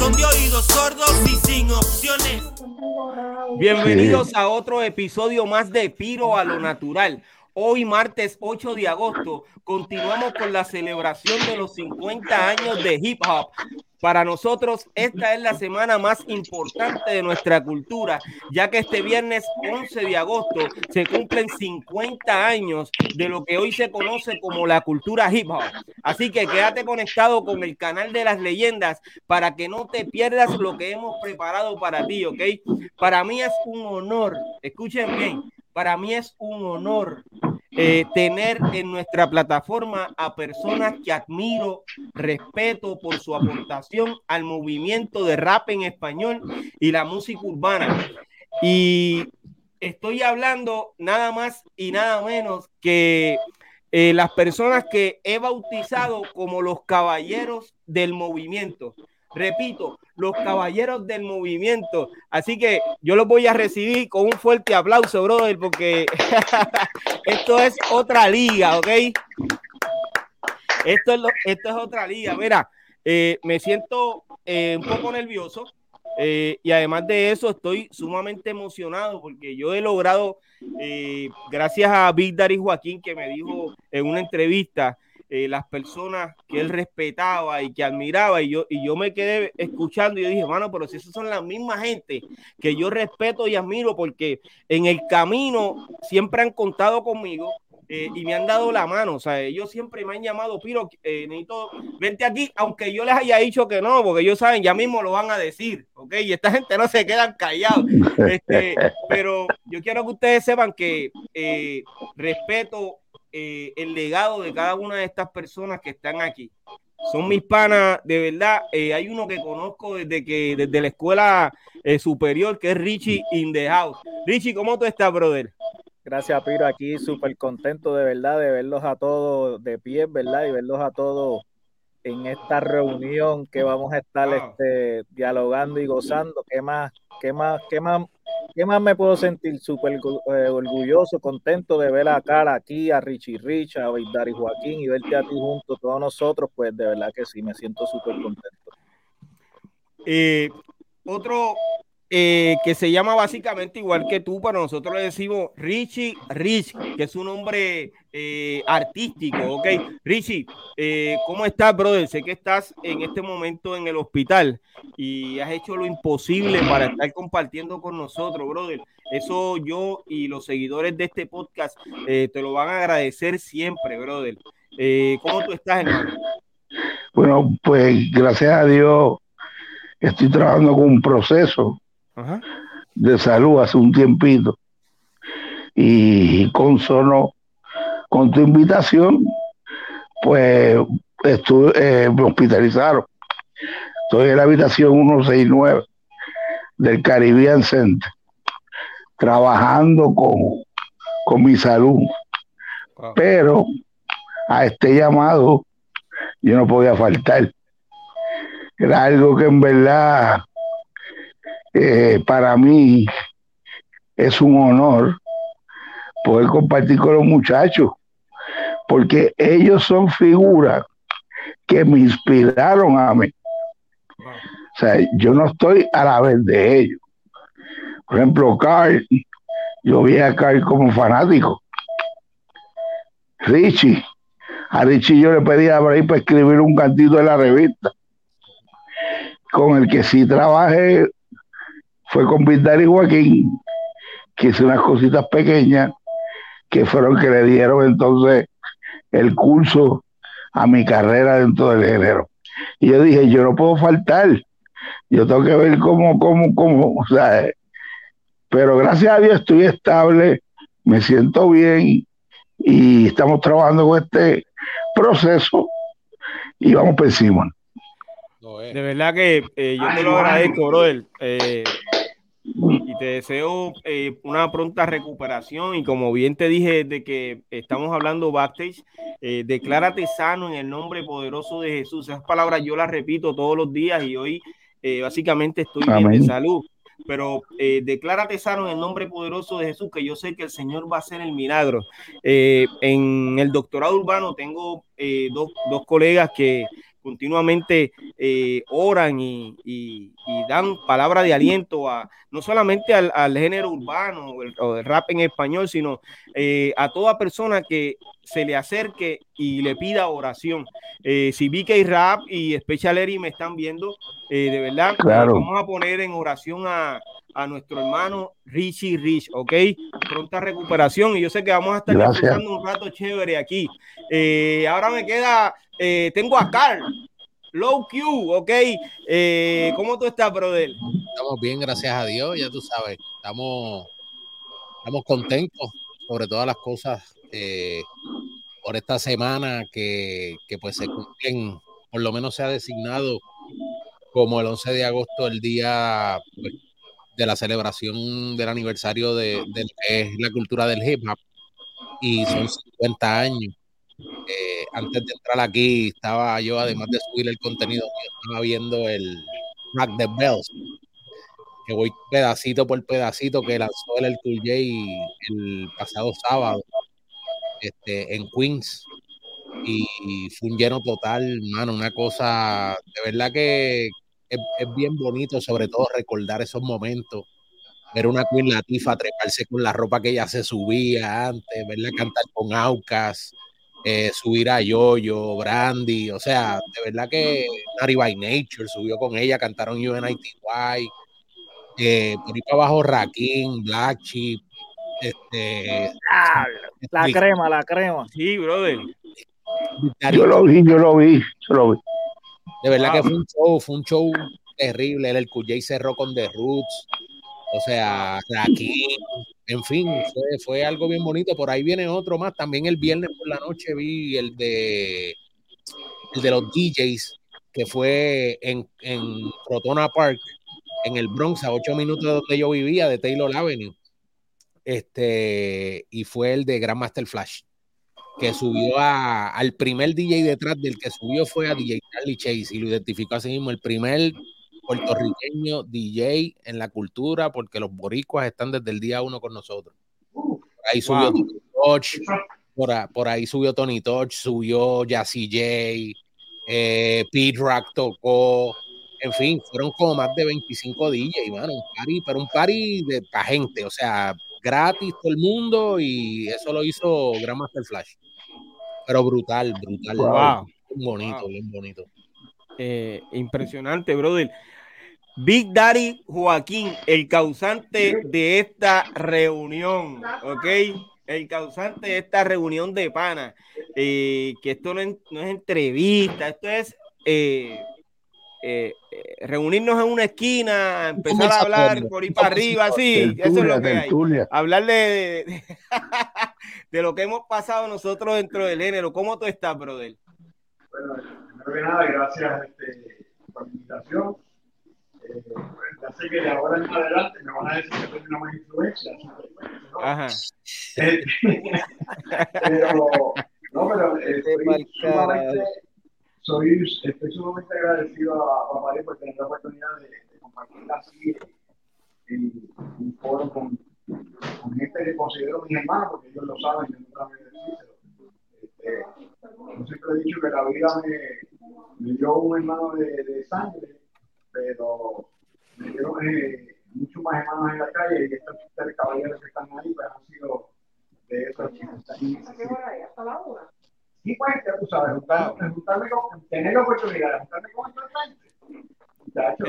son de oídos sordos y sin opciones. Bienvenidos a otro episodio más de Piro a lo Natural. Hoy, martes 8 de agosto, continuamos con la celebración de los 50 años de hip hop. Para nosotros, esta es la semana más importante de nuestra cultura, ya que este viernes 11 de agosto se cumplen 50 años de lo que hoy se conoce como la cultura hip hop. Así que quédate conectado con el canal de las leyendas para que no te pierdas lo que hemos preparado para ti, ¿ok? Para mí es un honor, escuchen bien, para mí es un honor eh, tener en nuestra plataforma a personas que admiro, respeto por su aportación al movimiento de rap en español y la música urbana. Y estoy hablando nada más y nada menos que eh, las personas que he bautizado como los caballeros del movimiento. Repito, los caballeros del movimiento. Así que yo los voy a recibir con un fuerte aplauso, brother, porque esto es otra liga, ¿ok? Esto es, esto es otra liga. Mira, eh, me siento eh, un poco nervioso eh, y además de eso estoy sumamente emocionado porque yo he logrado, gracias a Big Daddy Joaquín que me dijo en una entrevista, eh, las personas que él respetaba y que admiraba y yo, y yo me quedé escuchando y yo dije, mano, pero si esas son las mismas gente que yo respeto y admiro porque en el camino siempre han contado conmigo eh, y me han dado la mano, o sea, ellos siempre me han llamado, Piro, eh, necesito, vente aquí, aunque yo les haya dicho que no, porque ellos saben, ya mismo lo van a decir, ¿ok? Y esta gente no se quedan callados, este, pero yo quiero que ustedes sepan que respeto eh, el legado de cada una de estas personas que están aquí. Son mis panas, de verdad. Eh, hay uno que conozco desde que desde la escuela eh, superior, que es Richie in. Richie, ¿cómo tú estás, brother? Gracias, Piro. Aquí súper contento de verdad de verlos a todos de pie, ¿verdad? Y verlos a todos en esta reunión que vamos a estar este, dialogando y gozando. ¿Qué más, qué más, qué más ¿Qué más me puedo sentir? Súper eh, orgulloso, contento de ver a cara aquí, a Richie Rich, a Dari Joaquín y verte a ti junto, todos nosotros, pues de verdad que sí, me siento súper contento. Eh, otro eh, que se llama básicamente igual que tú, para nosotros le decimos Richie Rich, que es un nombre eh, artístico, ¿ok? Richie, eh, ¿cómo estás, brother? Sé que estás en este momento en el hospital y has hecho lo imposible para estar compartiendo con nosotros, brother. Eso yo y los seguidores de este podcast te lo van a agradecer siempre, brother. ¿Cómo tú estás, hermano? Bueno, pues gracias a Dios estoy trabajando con un proceso de salud hace un tiempito. Y con sono, con tu invitación, pues estuve, eh, me hospitalizaron. Estoy en la habitación 169 del Caribbean Center, trabajando con, con mi salud. Pero a este llamado yo no podía faltar. Era algo que en verdad eh, para mí es un honor poder compartir con los muchachos, porque ellos son figuras que me inspiraron a mí. O sea, yo no estoy a la vez de ellos. Por ejemplo, Carl, yo vi a Carl como fanático. Richie, a Richie yo le pedí a para escribir un cantito de la revista, con el que sí trabajé fue con Vidal y Joaquín, que hice unas cositas pequeñas que fueron que le dieron entonces el curso a mi carrera dentro del género. Y yo dije, yo no puedo faltar, yo tengo que ver cómo, cómo, cómo, o sea, pero gracias a Dios estoy estable, me siento bien y estamos trabajando con este proceso y vamos por encima. De verdad que eh, yo te lo agradezco, brother. Eh, te deseo eh, una pronta recuperación y como bien te dije de que estamos hablando backstage, eh, declárate sano en el nombre poderoso de Jesús. Esas palabras yo las repito todos los días y hoy eh, básicamente estoy bien de salud. Pero declárate sano en el nombre poderoso de Jesús, que yo sé que el Señor va a hacer el milagro. en el doctorado urbano tengo dos, dos colegas que continuamente eh, oran y, dan palabra de aliento a no solamente al, género urbano o el, rap en español, sino eh, a toda persona que se le acerque y le pida oración. Eh, si vi que Rap y Special Eri me están viendo, de verdad, vamos a poner en oración a, nuestro hermano Richie Rich, ¿ok? Pronta recuperación y yo sé que vamos a estar un rato chévere aquí. ahora me queda eh, tengo a Carl, Low Q, ¿ok? Eh, ¿Cómo tú estás, brother? Estamos bien, gracias a Dios, ya tú sabes, estamos, estamos contentos sobre todas las cosas eh, por esta semana que, pues se cumplen, por lo menos se ha designado como el 11 de agosto, el día pues, de la celebración del aniversario de, de, la cultura del hip hop y son 50 años eh, antes de entrar aquí, estaba yo, además de subir el contenido, estaba viendo el Rack the Bells, que voy pedacito por pedacito que lanzó el Cool J el pasado sábado este, en Queens. Y fue un lleno total, mano, una cosa de verdad que es, bien bonito, sobre todo recordar esos momentos ver una Queen Latifa treparse con la ropa que ella se subía antes, verla cantar con Aucas, eh, subir a Yoyo, Brandy, o sea, de verdad que Nari by Nature subió con ella, cantaron UNITY, eh, por ahí para abajo Rakim, Black Chip, este, la crema, la crema. Sí, brother. Yo lo vi, yo lo vi, yo lo vi. De verdad que fue un show, fue un show terrible. El QJ cerró con The Roots, o sea, Rakim, en fin, fue, algo bien bonito. Por ahí viene otro más. También el viernes por la noche vi el de el de los DJs, que fue en, en Rotona Park, en el Bronx, a ocho minutos de donde yo vivía, de Taylor Avenue. Este, y fue el de Grandmaster Flash, que subió a, al primer DJ detrás del que subió fue a DJ Charlie Chase y lo identificó así mismo, el primer puertorriqueño DJ en la cultura, porque los boricuas están desde el día uno con nosotros. Por ahí subió Tony Touch, por, ahí subió Tony Touch, subió Jazzy J, eh, Pete Rock tocó, en fin, fueron como más de 25 DJ, mano, un party, pero un party de pa' gente, o sea, gratis todo el mundo y eso lo hizo Grandmaster Flash. Pero brutal, brutal. Wow. Bien bonito, bien bonito. Eh, impresionante, brother. Big Daddy Joaquín, el causante de esta reunión, ¿ok? El causante de esta reunión de pana, eh, que esto no es, entrevista, esto es eh, eh, reunirnos en una esquina, empezar a hablar por ahí para arriba, sí, eso es lo que hay. Hablarle de, de, lo que hemos pasado nosotros dentro del género. ¿Cómo tú estás, brother? Bueno, primero que nada, gracias este, por la invitación ya sé que de ahora en adelante me van a decir que soy una mala influencia. Ajá. pero, no, pero estoy sumamente, soy, estoy sumamente agradecido a Papá por tener la oportunidad de, de compartir así en un foro con, con, gente que considero mis hermanos, porque ellos lo saben, yo nunca me decírselo. Este, yo siempre he dicho que la vida me, me dio un hermano de, de sangre pero me dio eh, mucho más hermanos en la calle y estos tres caballeros que están ahí pues, han sido de esos chicos. ¿Hasta la una? Sí, pues, ya tú sabes, juntarme, juntarme con, tener la oportunidad de juntarme con estos gente.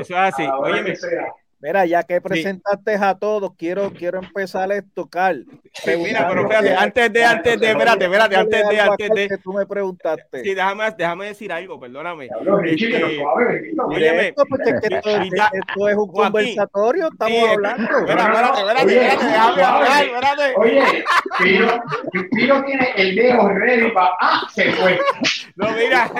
Eso es así. Oye, Mira, ya que presentaste a todos, quiero, quiero empezar esto, Carl. mira, pero espérate, antes de, antes de, espérate, espérate, antes de, antes de. Que tú me preguntaste. Sí, déjame, déjame decir algo, perdóname. Oye, esto, esto, es un conversatorio, estamos hablando. Espérate, espérate, espérate, déjame hablar, espérate. Oye, Piro, Piro tiene el dedo ready para. ¡Ah! Se fue. No, mira,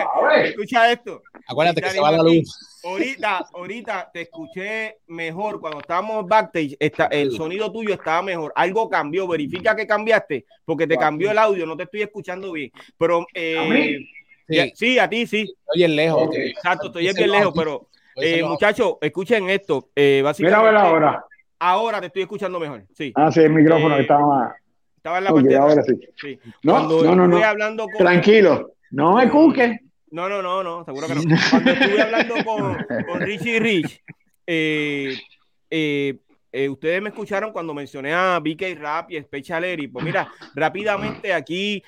escucha esto. Acuérdate que se va la luz. Ahorita, ahorita te escuché mejor cuando estábamos backstage. Está, el sonido tuyo estaba mejor. Algo cambió. Verifica que cambiaste porque te cambió el audio. No te estoy escuchando bien. Pero eh, sí. a ti sí. Estoy en lejos. Exacto, estoy bien lejos, pero eh, muchachos, escuchen esto. Eh, básicamente, Mira ahora. Ahora te estoy escuchando mejor. Sí. Ah, sí, el micrófono eh, estaba. Estaba en la parte ahora sí. sí. No, no, no, no. Hablando con... Tranquilo. No me cuque. No, no, no, no, seguro que no. Cuando estuve hablando con, con Richie Rich, eh, eh, eh, ustedes me escucharon cuando mencioné a BK Rap y Special Eri. Pues mira, rápidamente aquí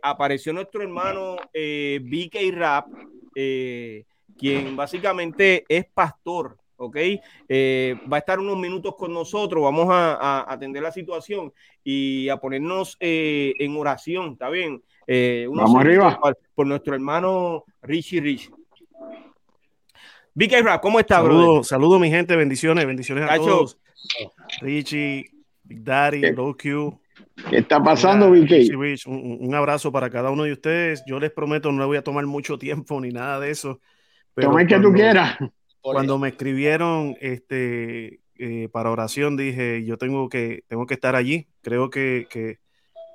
apareció nuestro hermano BK Rap, quien básicamente es pastor. ¿ok? va a estar unos minutos con nosotros, vamos a, atender la situación y a ponernos en oración, ¿está bien? Eh, Vamos arriba. Por, nuestro hermano Richie Rich. BK Rap, ¿cómo estás, Saludos, saludo, mi gente, bendiciones, bendiciones a todos. Richie, Big Daddy, Low Q. ¿Qué está pasando, BK? un, abrazo para cada uno de ustedes. Yo les prometo, no le voy a tomar mucho tiempo ni nada de eso. Pero Toma que tú quieras. Cuando me escribieron este, eh, para oración, dije, yo tengo que, tengo que estar allí. Creo que, que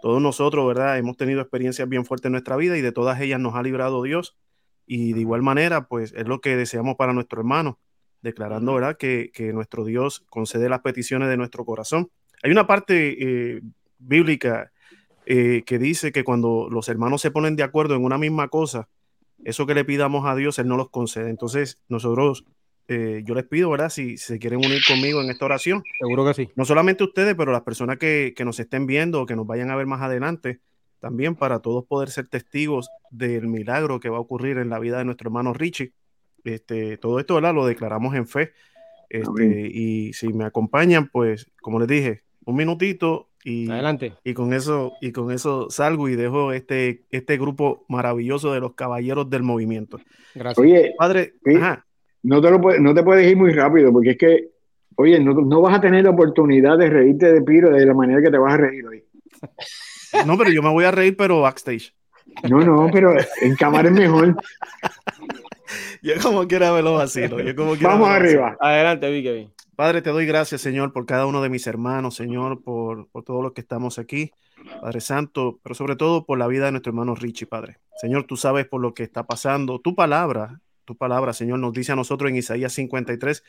todos nosotros, ¿verdad? Hemos tenido experiencias bien fuertes en nuestra vida y de todas ellas nos ha librado Dios. Y de igual manera, pues es lo que deseamos para nuestro hermano, declarando, ¿verdad? Que, nuestro Dios concede las peticiones de nuestro corazón. Hay una parte eh, bíblica eh, que dice que cuando los hermanos se ponen de acuerdo en una misma cosa, eso que le pidamos a Dios, Él no los concede. Entonces, nosotros eh, yo les pido, ¿verdad? Si, se quieren unir conmigo en esta oración. Seguro que sí. No solamente ustedes, pero las personas que, nos estén viendo o que nos vayan a ver más adelante, también para todos poder ser testigos del milagro que va a ocurrir en la vida de nuestro hermano Richie. Este, todo esto, ¿verdad? Lo declaramos en fe. Este, y si me acompañan, pues, como les dije, un minutito y, Adelante. y con eso y con eso salgo y dejo este, este grupo maravilloso de los caballeros del movimiento. Gracias. Oye, padre, ajá, no te, lo, no te puedes ir muy rápido, porque es que, oye, no, no, vas a tener la oportunidad de reírte de Piro de la manera que te vas a reír hoy. No, pero yo me voy a reír, pero backstage. No, no, pero en cámara es mejor. yo como quiera verlo vacilo. Yo como Vamos arriba. Adelante, Vicky. Padre, te doy gracias, Señor, por cada uno de mis hermanos, Señor, por, por todo lo que estamos aquí. Padre Santo, pero sobre todo por la vida de nuestro hermano Richie, Padre. Señor, tú sabes por lo que está pasando. Tu palabra tu palabra, Señor, nos dice a nosotros en Isaías 53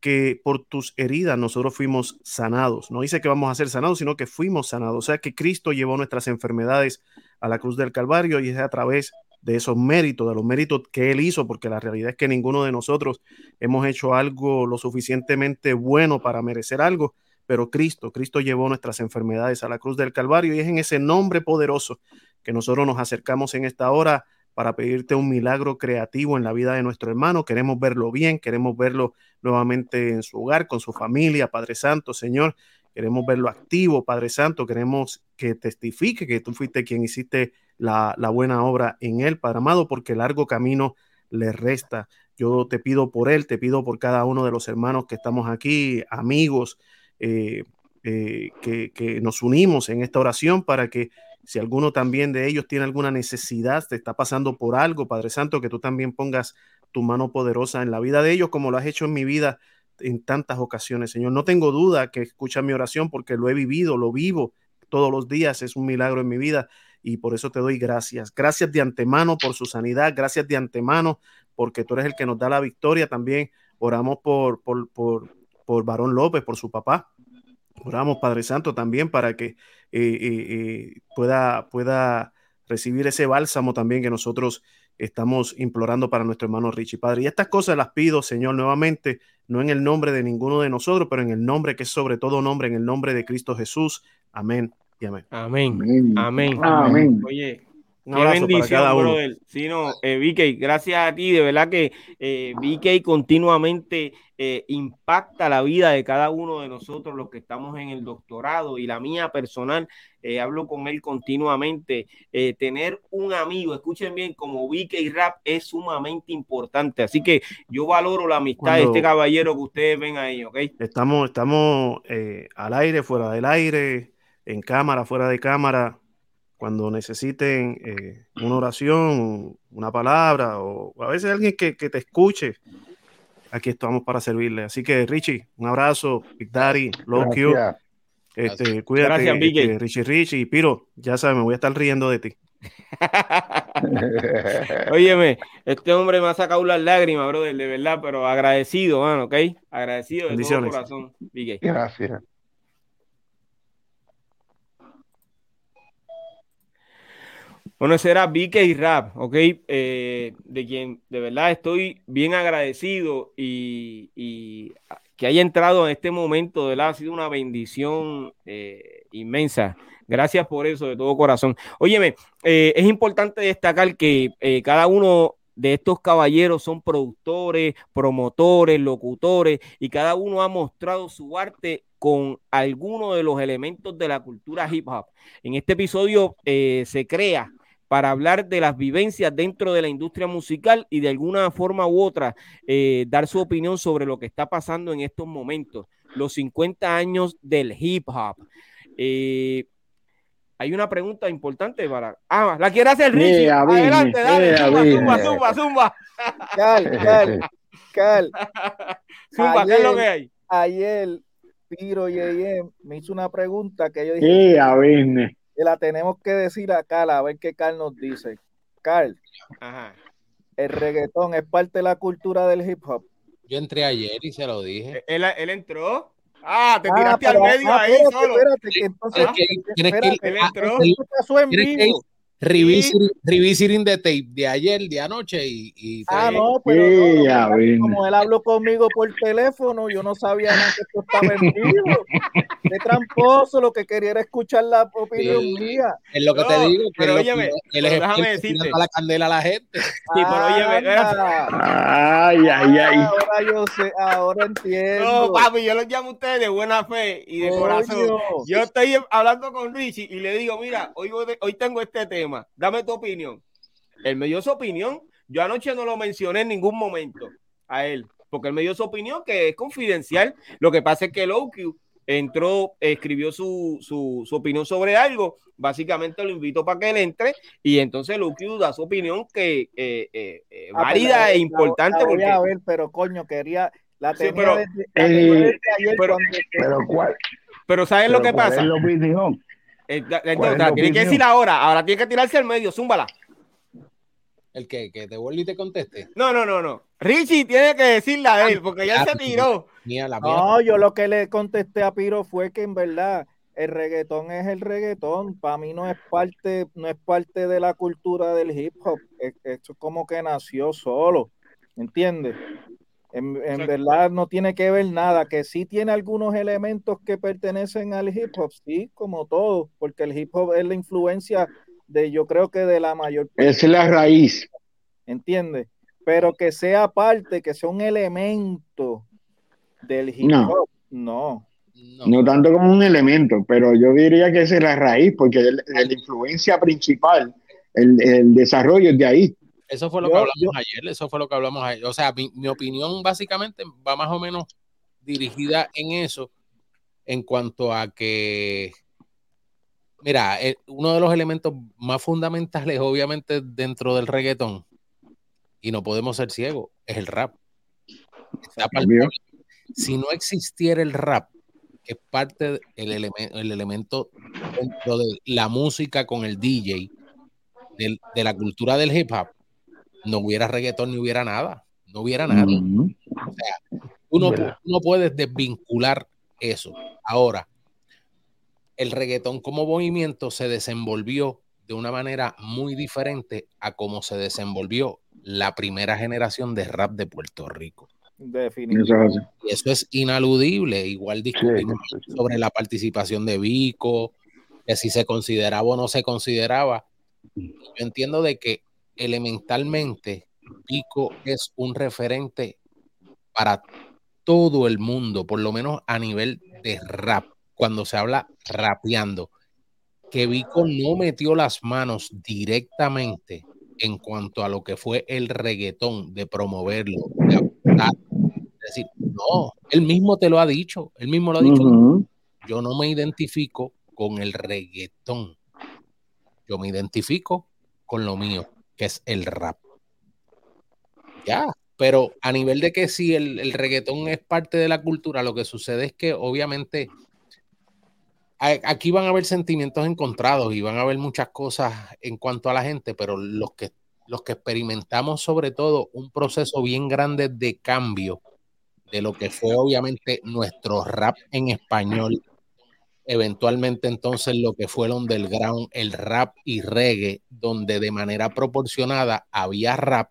que por tus heridas nosotros fuimos sanados. No dice que vamos a ser sanados, sino que fuimos sanados. O sea que Cristo llevó nuestras enfermedades a la cruz del Calvario y es a través de esos méritos, de los méritos que Él hizo, porque la realidad es que ninguno de nosotros hemos hecho algo lo suficientemente bueno para merecer algo, pero Cristo, Cristo llevó nuestras enfermedades a la cruz del Calvario y es en ese nombre poderoso que nosotros nos acercamos en esta hora para pedirte un milagro creativo en la vida de nuestro hermano. Queremos verlo bien, queremos verlo nuevamente en su hogar, con su familia, Padre Santo, Señor. Queremos verlo activo, Padre Santo. Queremos que testifique que tú fuiste quien hiciste la, buena obra en él, Padre amado, porque largo camino le resta. Yo te pido por él, te pido por cada uno de los hermanos que estamos aquí, amigos, eh, eh, que, nos unimos en esta oración para que si alguno también de ellos tiene alguna necesidad, te está pasando por algo, Padre Santo, que tú también pongas tu mano poderosa en la vida de ellos, como lo has hecho en mi vida en tantas ocasiones, Señor. No tengo duda que escucha mi oración porque lo he vivido, lo vivo todos los días, es un milagro en mi vida y por eso te doy gracias. Gracias de antemano por su sanidad, gracias de antemano porque tú eres el que nos da la victoria. También oramos por, por, por, por Varón López, por su papá, Oramos, Padre Santo, también para que eh, eh, eh, pueda, pueda recibir ese bálsamo también que nosotros estamos implorando para nuestro hermano Richie, Padre. Y estas cosas las pido, Señor, nuevamente, no en el nombre de ninguno de nosotros, pero en el nombre que es sobre todo nombre, en el nombre de Cristo Jesús. Amén y amén. Amén. Amén. Amén. Oye, un abrazo para cada uno. Sí, no, eh, gracias a ti, de verdad que eh, VK continuamente eh, impacta la vida de cada uno de nosotros, los que estamos en el doctorado y la mía personal, eh, hablo con él continuamente. tener un amigo, escuchen bien, como VK Rap es sumamente importante, así que yo valoro la amistad de este caballero que ustedes ven ahí, ¿ok? Estamos, estamos al aire, fuera del aire, en cámara, fuera de cámara cuando necesiten eh, una oración, una palabra o a veces alguien que, te escuche. Aquí estamos para servirle. Así que Richie, un abrazo, Big Daddy, Low Q. Este, cuídate, Gracias, este, Richie Richie y Piro, ya sabes, me voy a estar riendo de ti. Óyeme, este hombre me ha sacado las lágrimas, brother, de verdad, pero agradecido, mano, ¿ok? Agradecido de todo corazón, Gracias. Bueno, ese era y Rap, ¿ok? Eh, de quien de verdad estoy bien agradecido y, que haya entrado en este momento, de verdad, ha sido una bendición eh, inmensa. Gracias por eso, de todo corazón. Óyeme, eh, es importante destacar que cada uno de estos caballeros son productores, promotores, locutores y cada uno ha mostrado su arte con algunos de los elementos de la cultura hip hop. En este episodio se crea para hablar de las vivencias dentro de la industria musical y de alguna forma u otra eh, dar su opinión sobre lo que está pasando en estos momentos, los 50 años del hip hop. Eh, hay una pregunta importante para. Ah, la quiere hacer Richie. Adelante, dale, zumba, zumba, zumba, Cal, cal, cal. Zumba, ¿qué es lo que hay? Ayer, Piro y me hizo una pregunta que yo dije. La tenemos que decir a Carl, a ver qué Carl nos dice. Carl, el reggaetón es parte de la cultura del hip hop. Yo entré ayer y se lo dije. ¿Él, entró? Ah, te ah, tiraste al medio ah, ahí solo. Espérate, que entonces, él entró. pasó en vivo. Revisiting the tape de ayer, de anoche y, ah, no, pero como él habló conmigo por teléfono, yo no sabía nada que esto estaba en vivo. Qué tramposo, lo que quería era escuchar la opinión mía. Es lo que te digo, pero óyeme, déjame decirte. la candela a la gente. Sí, pero óyeme, ay, ay, ay. Ahora yo sé, ahora entiendo. No, papi, yo los llamo a ustedes de buena fe y de corazón. Yo estoy hablando con Richie y le digo, mira, hoy, hoy tengo este tema Dame tu opinión. Él me dio su opinión. Yo anoche no lo mencioné en ningún momento a él, porque él me dio su opinión que es confidencial. Lo que pasa es que el OQ entró, escribió su, su, opinión sobre algo. Básicamente lo invito para que él entre y entonces OQ da su opinión que eh, eh, eh ah, válida e importante. voy a ver, pero coño, quería. La tenía pero, ayer pero, pero, ¿cuál? Pero ¿saben lo que pasa? Entonces, tiene que decir ahora, ahora tiene que tirarse al medio, zúmbala. ¿El que ¿Que te vuelva y te conteste? No, no, no, no. Richie tiene que decirla a él, porque ya se tiró. No, yo lo que le contesté a Piro fue que en verdad el reggaetón es el reggaetón. Para mí no es parte, no es parte de la cultura del hip hop. Esto es como que nació solo. ¿Entiendes? En, verdad no tiene que ver nada, que sí tiene algunos elementos que pertenecen al hip hop, sí, como todo, porque el hip hop es la influencia de, yo creo que de la mayor Es la raíz. ¿Entiendes? Pero que sea parte, que sea un elemento del hip hop, no. no. tanto como un elemento, pero yo diría que esa es la raíz, porque la influencia principal, el, el desarrollo es de ahí. Eso fue lo que hablamos ayer, eso fue lo que hablamos ayer. O sea, mi, opinión básicamente va más o menos dirigida en eso, en cuanto a que, mira, eh, uno de los elementos más fundamentales, obviamente, dentro del reggaetón, y no podemos ser ciegos, es el rap. si no existiera el rap, que es parte del el elemento dentro de la música con el DJ, de la cultura del hip hop, no hubiera reggaetón ni hubiera nada. No hubiera nada. O sea, uno, no puedes desvincular eso. Ahora, el reggaetón como movimiento se desenvolvió de una manera muy diferente a cómo se desenvolvió la primera generación de rap de Puerto Rico. Definitivamente. Y eso es inaludible. Igual discutimos sobre la participación de Vico, que si se consideraba o no se consideraba. Yo entiendo de que elementalmente, Pico es un referente para todo el mundo, por lo menos a nivel de rap, cuando se habla rapeando, que Vico no metió las manos directamente en cuanto a lo que fue el reggaetón, de promoverlo, de Es decir, no, él mismo te lo ha dicho, él mismo lo ha dicho. Yo no me identifico con el reggaetón. yo me identifico con lo mío, que es el rap. Ya, pero a nivel de que si el, el reggaetón es parte de la cultura, lo que sucede es que obviamente aquí van a haber sentimientos encontrados y van a haber muchas cosas en cuanto a la gente, pero los que, los que experimentamos sobre todo un proceso bien grande de cambio de lo que fue obviamente nuestro rap en español, eventualmente entonces lo que fue el underground, el rap y reggae, donde de manera proporcionada había rap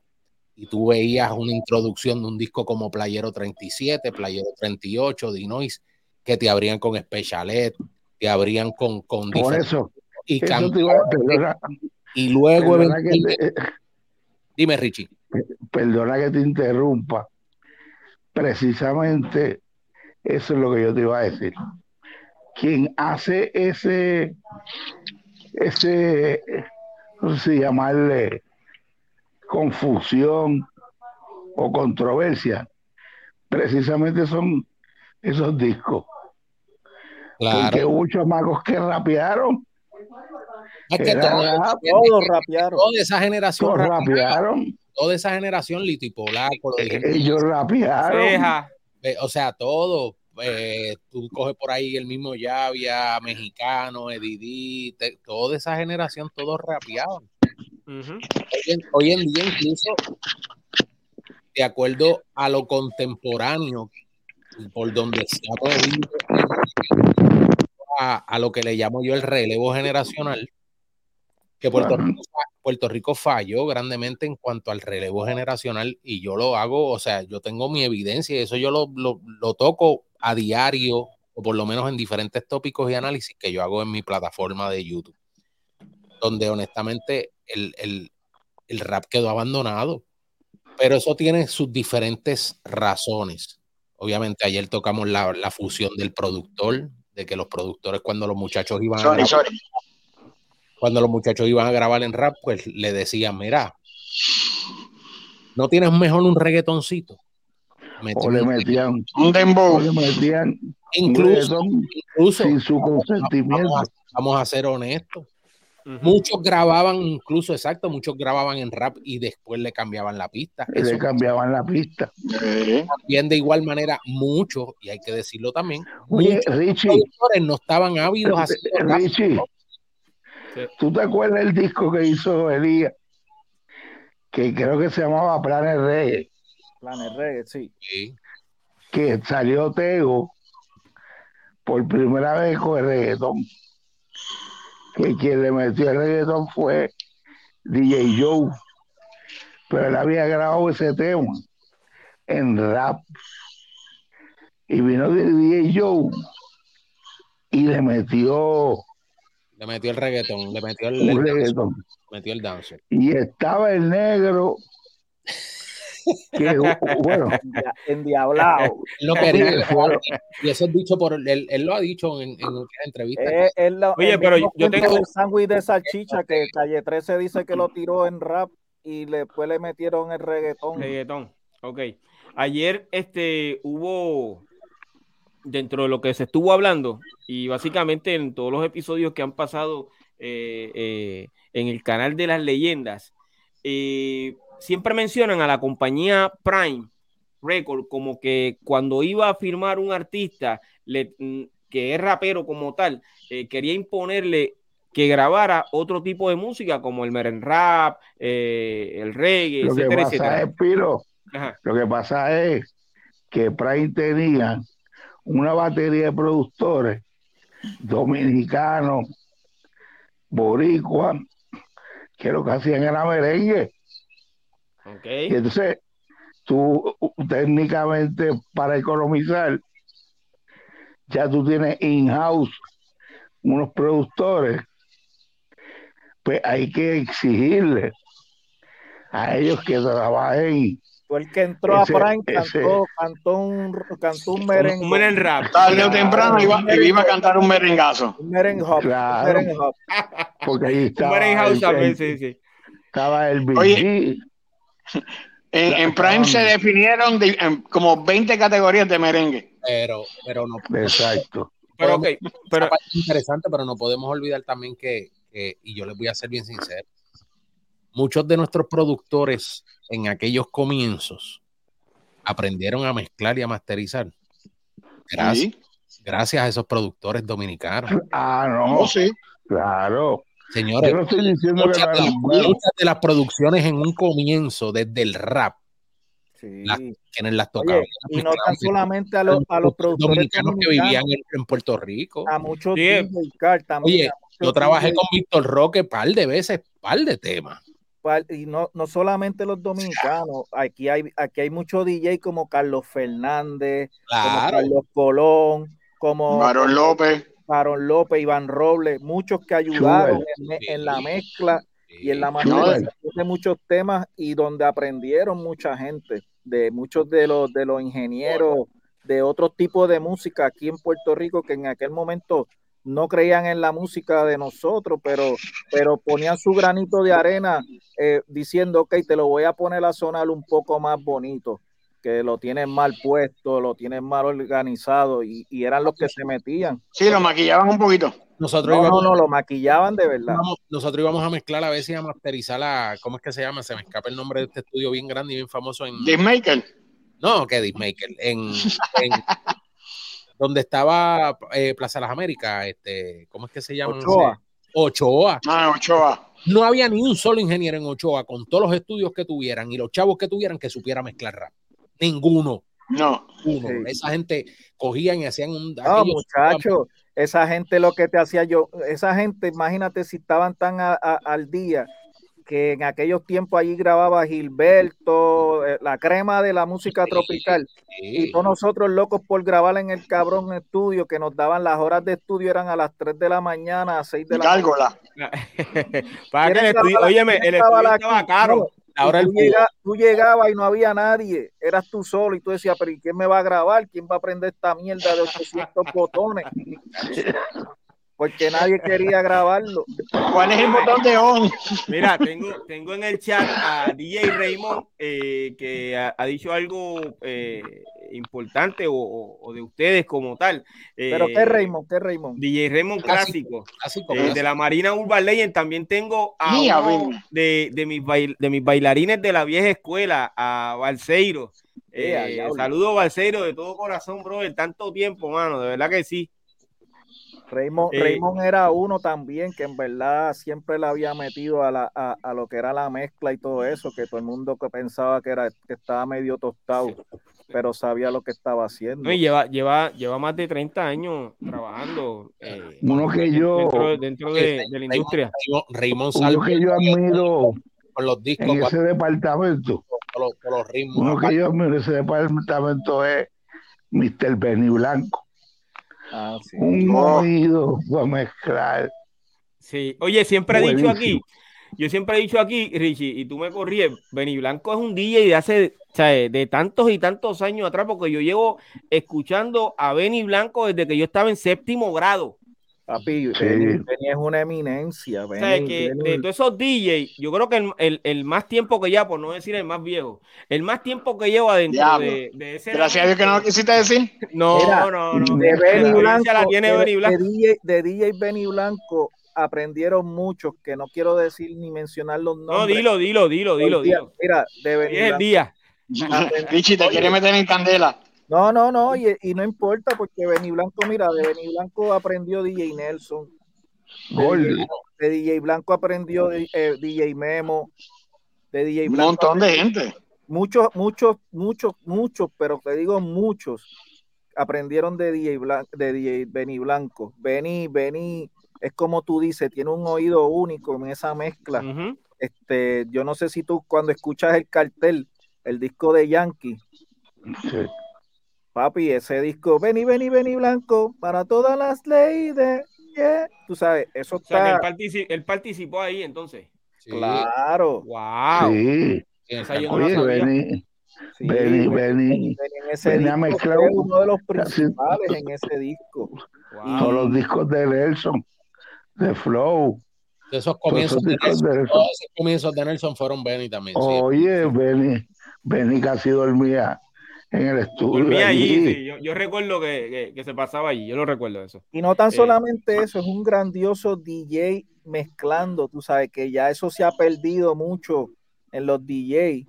y tú veías una introducción de un disco como Playero 37, Playero 38, Dinois, que te abrían con Specialet, te abrían con, con Por eso. Y, eso perdona, y luego te, dime Richie. Perdona que te interrumpa. Precisamente eso es lo que yo te iba a decir quien hace ese ese no sé si llamarle confusión o controversia precisamente son esos discos Claro. porque hubo chamacos que rapearon. Es que Era todo- rap, Todos rapearon. toda esa generación todos rapearon. toda esa generación Lito y Polaco. Ellos rapearon. Ceja. Eh, o sea, todo. Eh, tú coges por ahí el mismo Llavia, mexicano, Edidí, toda esa generación, todos rapeaban. Ujú. Hoy en, hoy en día, incluso, de acuerdo a lo contemporáneo, y por donde se ha movido a, a lo que le llamo yo el relevo generacional, que Puerto. Rico, Puerto Rico falló grandemente en cuanto al relevo generacional y yo lo hago, o sea, yo tengo mi evidencia y eso yo lo, lo- lo toco a diario o por lo menos en diferentes tópicos y análisis que yo hago en mi plataforma de YouTube, donde honestamente el, el- el rap quedó abandonado, pero eso tiene sus diferentes razones. Obviamente ayer tocamos la, la fusión del productor, de que los productores cuando los muchachos iban a grabar- sorry. Cuando los muchachos iban a grabar en rap, pues le decían, mira, ¿no tienes mejor un reggaetoncito? O le metían, Un o dembow. le metían Incluso, incluso sin su consentimiento. vamos, a, vamos a ser honestos. Muchos grababan, incluso exacto, muchos grababan en rap y después le cambiaban la pista. Y le cambiaban la pista. Eh, también de igual manera, muchos, y hay que decirlo también, Oye, muchos Richie, productores no estaban ávidos a hacer rap. Sí. ¿tú te acuerdas el disco que hizo Elías? Que creo que se llamaba Planes Reyes, Planet Reggae, sí. Sí, que salió Tego por primera vez con el reggaetón. Que quien le metió el reggaetón fue DJ Joe. Pero él había grabado ese tema en rap. Y vino DJ Joe y le metió le metió el reggaetón, le metió el, el- reggaetón. metió el dance. Y estaba el negro que, bueno, Endia- Endiablado. Él no quería y eso es dicho por él, él lo ha dicho en, en entrevistas. Es, es la- Oye, el pero yo tengo- del sándwich de salchicha que Calle 13 dice que lo tiró en rap y después le metieron el reggaetón. Reggaetón. Ok. Ayer este, hubo, dentro de lo que se estuvo hablando, y básicamente en todos los episodios que han pasado eh, eh, en el canal de las leyendas, eh, siempre mencionan a la compañía Prime Record como que cuando iba a firmar un artista le- mm, que es rapero como tal, eh, quería imponerle que grabara otro tipo de música como el meren rap, eh, el reggae, lo que etcétera, pasa etcétera. es, Piro, Ajá. Lo que pasa es que Prime tenía una batería de productores dominicanos, boricuas, que lo que hacían era merengue. Ok. Y entonces, tú técnicamente para economizar, ya tú tienes in-house unos productores, pues hay que exigirle a ellos que trabajen Fue el que entró Ese- a Prime, ese- cantó, cantó un, cantó un merengue. Un meren rap. Tarde o temprano iba, iba a cantar un merengazo. Un merengue hop, un Claro. hop. porque ahí Un estaba el- también, sí, sí. estaba el Big Oye. En, en Prime se definieron de- en como 20 categorías de merengue. Pero, pero no. exacto. Pero ok, pero interesante, pero no podemos olvidar también que, y yo les voy a ser bien sincero, muchos de nuestros productores en aquellos comienzos aprendieron a mezclar y a masterizar. Gracias, gracias a esos productores dominicanos. Ah, no, sí. claro. Señores, Yo no estoy diciendo muchas, que de las, es bueno. muchas de las producciones en un comienzo, desde el rap, Sí. las- quienes las tocaban. Oye, y no tan solamente a los, a los productores dominicanos que vivían en, en Puerto Rico. a muchos Sí. Carl también. Oye, a muchos yo trabajé con Víctor Roque par de veces, par de temas. Y no, no solamente los dominicanos, aquí hay, aquí hay muchos DJ como Carlos Fernández, como. Carlos Colón, como Marón López. Aaron López, Iván Robles, muchos que ayudaron en, la mezcla y en la masterización de muchos temas y donde aprendieron mucha gente, de muchos de los de los ingenieros de otros tipos de música aquí en Puerto Rico que en aquel momento no creían en la música de nosotros, pero, pero ponían su granito de arena eh, diciendo, ok, te lo voy a poner a sonar un poco más bonito, que lo tienen mal puesto, lo tienen mal organizado y, y eran los que se metían. Sí, lo maquillaban un poquito. Nosotros No, no, íbamos, no, lo maquillaban de verdad. íbamos- nosotros íbamos a mezclar a veces y a masterizar la, ¿cómo es que se llama? Se me escapa el nombre de este estudio bien grande y bien famoso en. Dismaker. No, que Dismaker. En, en donde estaba eh, Plaza Las Américas, este, ¿cómo es que se llama? Ochoa. Ochoa. Ah, Ochoa. No había ni un solo ingeniero en Ochoa con todos los estudios que tuvieran y los chavos que tuvieran que supiera mezclar rap. Ninguno. No. Uno. Sí. Esa gente cogían y hacían un. No, muchachos, esa gente lo que te hacía yo, esa gente, imagínate si estaban tan a- a- al día que en aquellos tiempos allí grababa Gilberto, eh, la crema de la música Sí, tropical, y todos nosotros locos por grabar en el cabrón estudio, que nos daban las horas de estudio eran a las 3 de la mañana, a 6 de la mañana. Gárgola. Para que el ¿Quién estudio, estaba- óyeme, el estaba estudio la- estaba caro. No, Ahora tú, llega- tú llegabas y no había nadie, eras tú solo y tú decías, pero ¿y quién me va a grabar? ¿Quién va a prender esta mierda de 800 botones? Porque nadie quería grabarlo. ¿Cuál es el botón de on? Mira, tengo, tengo en el chat a DJ Raymond eh, que ha, ha dicho algo eh, importante o, de ustedes como tal. Eh, Pero ¿qué Raymond? ¿Qué Raymond? DJ Raymond clásico. Clásico, eh, clásico. de la Marina Urban Legend también tengo a Mía, uno de, de, mis bail- de mis bailarines de la vieja escuela, a Balseiro. Eh, Eh, a diablo. saludo Balseiro de todo corazón, bro, de tanto tiempo, mano, de verdad que sí. Raymond, Eh, Raymond era uno también que en verdad siempre le había metido a, la, a, a lo que era la mezcla y todo eso, que todo el mundo que pensaba que era que estaba medio tostado, pero sabía lo que estaba haciendo. No, y lleva, lleva, lleva más de 30 años trabajando eh, Uno que yo, dentro, dentro de, de la industria. Raymond, Raymond uno que yo admiro con los discos, en ese departamento, con los, con los ritmos. uno que yo admiro en ese departamento es Mr. Benny Blanco. Ah, sí. Un Oh. oído para mezclar. Sí, oye, siempre he dicho aquí, Buenísimo. yo siempre he dicho aquí, Richie, y tú me corríes, Benny Blanco es un DJ de hace, o sea, de tantos y tantos años atrás, porque yo llevo escuchando a Benny Blanco desde que yo estaba en séptimo grado. Papi, Sí. Benny, Benny es una eminencia. O sea, Benny- que Benny- de todos esos DJs, yo creo que el, el- el más tiempo que ya, por no decir el más viejo, el más tiempo que lleva dentro de, de ese. Gracias a Dios que no lo quisiste decir. No, Mira, no, no. de Benny Blanco, la tiene de, Benny de Blanco. DJ, de DJ Benny Blanco aprendieron muchos que no quiero decir ni mencionar los nombres. No, dilo, dilo, dilo, dilo, Hoy dilo. Mira, de Hoy Benny es el Blanco. día. Richie, te quiere meter en candela. No, no, no, y, y no importa porque Benny Blanco, mira, de Benny Blanco aprendió DJ Nelson, de de DJ Blanco aprendió eh, DJ Memo, de DJ Un Blanco montón de gente. muchos, muchos, muchos, muchos, pero te digo muchos, aprendieron de DJ, Blan- de DJ Benny Blanco. Benny, Benny, es como tú dices, tiene un oído único en esa mezcla. Este, yo no sé si tú cuando escuchas el cartel, el disco de Yankee, Sí. Papi, ese disco, Benny, Benny, Benny Blanco, para todas las leyes, yeah. tú sabes, eso O sea, que él, está partici- él participó ahí entonces. Sí, claro. wow. Sí. sí, Esa yo no la Oye, sabía. Benny, Sí, Benny, Benny- Benny, Benny en ese mezclado fue uno de los principales en ese disco. wow. todos los discos de Nelson, de Flow. de esos Todos comienzos esos de Nelson, de Nelson. todos esos comienzos de Nelson fueron Benny también. sí. Oye, Benny, Benny casi dormía en el estudio. allí, yo, recuerdo que, se pasaba allí, yo lo recuerdo eso. Y no tan eh, solamente eso, es un grandioso DJ mezclando, tú sabes que ya eso se ha perdido mucho en los DJ,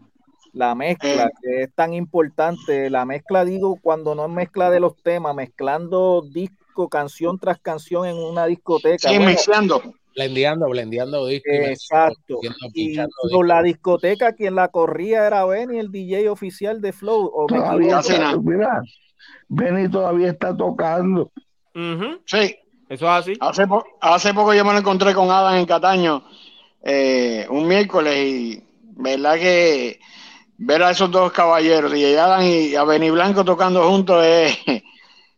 la mezcla, que es tan importante, la mezcla digo cuando no es mezcla de los temas, mezclando disco, canción tras canción en una discoteca. Sí, mezclando. Blendeando, blendeando discos. Exacto. Y con la discoteca, quien la corría era Benny, el DJ oficial de Flow. O todavía mira, Benny todavía está tocando. Sí. Eso es así. Hace, hace poco yo me lo encontré con Adam en Cataño, eh, un miércoles, y verdad que ver a esos dos caballeros, y Adam y a Benny Blanco tocando juntos, es,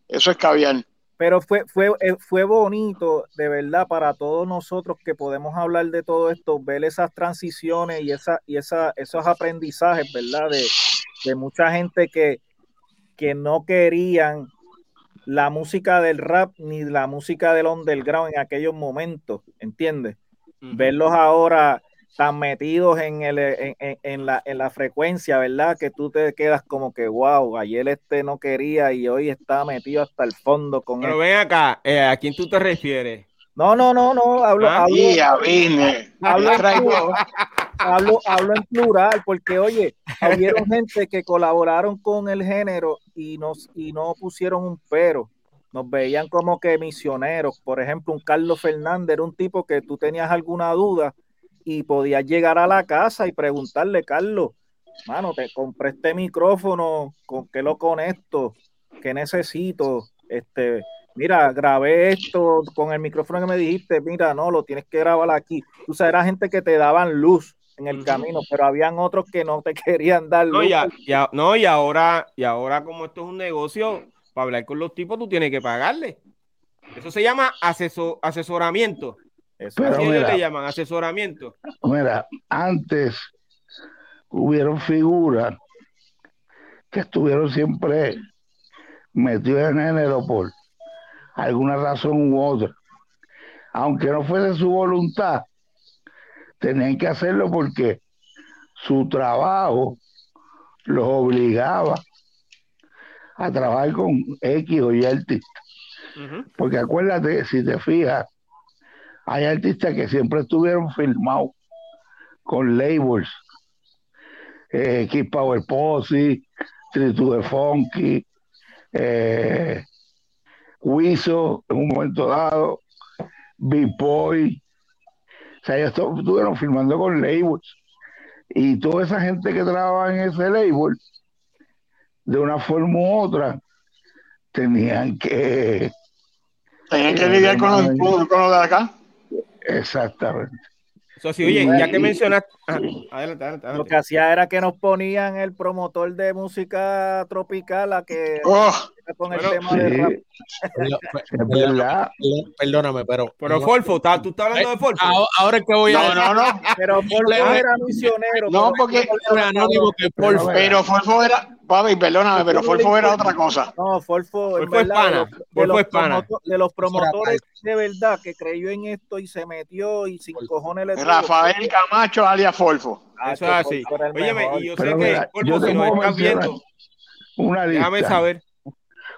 eso es caviar. Pero fue, fue, eh, fue bonito, de verdad, para todos nosotros que podemos hablar de todo esto, ver esas transiciones y, esa, y esa, esos aprendizajes, ¿verdad? De, de mucha gente que, que no querían la música del rap ni la música del underground en aquellos momentos, ¿entiendes? Verlos ahora tan metidos en, el, en, la, en la frecuencia, ¿verdad? Que tú te quedas como que, wow, ayer este no quería y hoy está metido hasta el fondo con Pero ven acá, eh, ¿a quién tú te refieres? No, no, no, no, hablo, ah, hablo, hablo, hablo, en plural, porque oye, hubieron gente que colaboraron con el género y, nos, y no pusieron un pero. Nos veían como que misioneros. Por ejemplo, un Carlos Fernández era un tipo que tú tenías alguna duda y podías llegar a la casa y preguntarle, Carlos, mano, te compré este micrófono, ¿con qué lo conecto? ¿Qué necesito? Este, mira, grabé esto con el micrófono que me dijiste, mira, no, lo tienes que grabar aquí. Tú sabes, era gente que te daban luz en el camino, pero habían otros que no te querían dar luz. No, ya, no, y ahora, y ahora como esto es un negocio, para hablar con los tipos tú tienes que pagarle. Eso se llama asesoramiento. Eso le llaman asesoramiento. Mira, antes hubieron figuras que estuvieron siempre metidos en género por alguna razón u otra. Aunque no fuese su voluntad, tenían que hacerlo porque su trabajo los obligaba a trabajar con X o Y artistas. Porque acuérdate, si te fijas, hay artistas que siempre estuvieron filmados con labels. Eh, Keep Power Posse, Tritu de Funky, eh, Wiso en un momento dado, Big Boy. O sea, ellos estuvieron filmando con labels. Y toda esa gente que trabaja en ese label, de una forma u otra, tenían que. Tenían que lidiar con, con, con lo de acá. Exactamente. oye, ya que mencionaste. adelante, adelante, Lo que hacía era que nos ponían el promotor de música tropical a que. Oh, con el tema de rap. Perdóname, pero. Pero Folfo, ¿tú estás hablando de Folfo? Ahora es que voy a. No, no, no. Pero Folfo era misionero. No, porque. anónimo que Folfo. Pero Folfo era. Papi, perdóname, pero Folfo era otra cosa. No, Folfo, Folfo es pana. Folfo es pana. De los promotores de verdad que creyó en esto y se metió y sin cojones le. Rafael Camacho alias Folfo. Eso es así. Óyeme, y yo sé que Folfo, si nos estás viendo, una lista. déjame saber.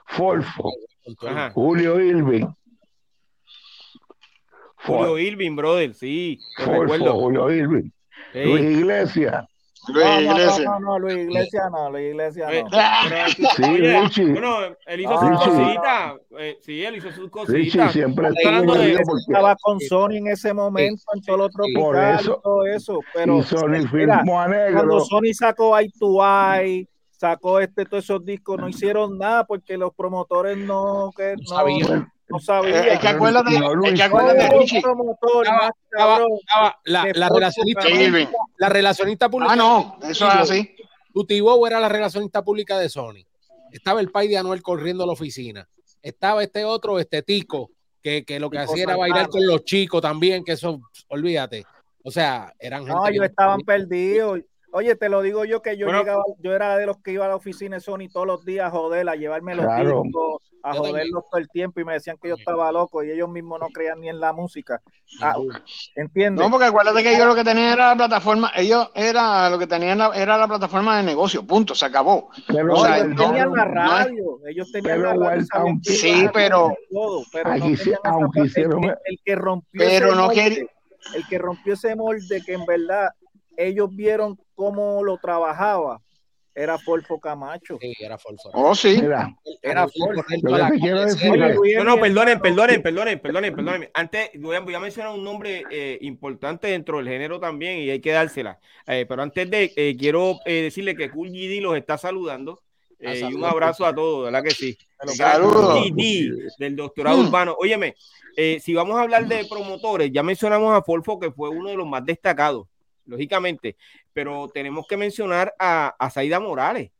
Folfo, Julio Irving. Julio Irving, brother, sí. Folfo, Julio Irving. Luis Iglesias. Luis Iglesias. No, no, no, Luis Iglesias no, Luis Iglesias no. sí, Richie. Bueno, él hizo sus cositas. Eh, sí, él hizo sus cositas. siempre estaba con Sony en ese momento, en Cholo Tropical, eso, todo eso. Pero y Sony firmó a negro. Cuando Sony sacó Eye to Eye, sacó este, todos esos discos, no hicieron nada porque los promotores no, que, no sabían. No sabían. Es que acuérdate, es que acuérdate, Richie. la, la, relacionista, la relacionista pública. Ah, no, eso es así. Tutibo era la relacionista pública de Sony. Estaba el pai de Anuel corriendo a la oficina. Estaba este otro, este Tico, que, que lo que hacía era bailar con los chicos también, que eso, olvídate. O sea, eran gente. No, ellos estaban perdidos Oye, te lo digo yo que yo llegaba, yo era de los que iba a la oficina de Sony todos los días a joder, a llevarme los discos, a joderlos todo el tiempo y me decían que yo estaba loco y ellos mismos no creían ni en la música. Ah, ¿Entiendes? No, porque acuérdate que ellos lo que tenían era la plataforma, ellos era lo que tenían era la plataforma de negocio, punto, se acabó. Pero o ellos tenían la radio, ellos tenían la radio. sí, pero, aunque hicieron, el, que rompió pero no molde, el que rompió ese molde que en verdad ellos vieron cómo lo trabajaba era Folfo Camacho. Sí, era Folfo. Oh, sí. Era, era Folfo. No, no, perdonen, perdonen, perdonen, perdonen, perdonen. Antes voy a, mencionar un nombre eh, importante dentro del género también y hay que dársela. Eh, pero antes de, eh, quiero decirle que Cool GD los está saludando. Ah, y un abrazo a todos, ¿verdad que sí? Saludos. del doctorado mm. urbano. Óyeme, si vamos a hablar de promotores, ya mencionamos a Folfo, que fue uno de los más destacados lógicamente, pero tenemos que mencionar a, a Zaida Morales.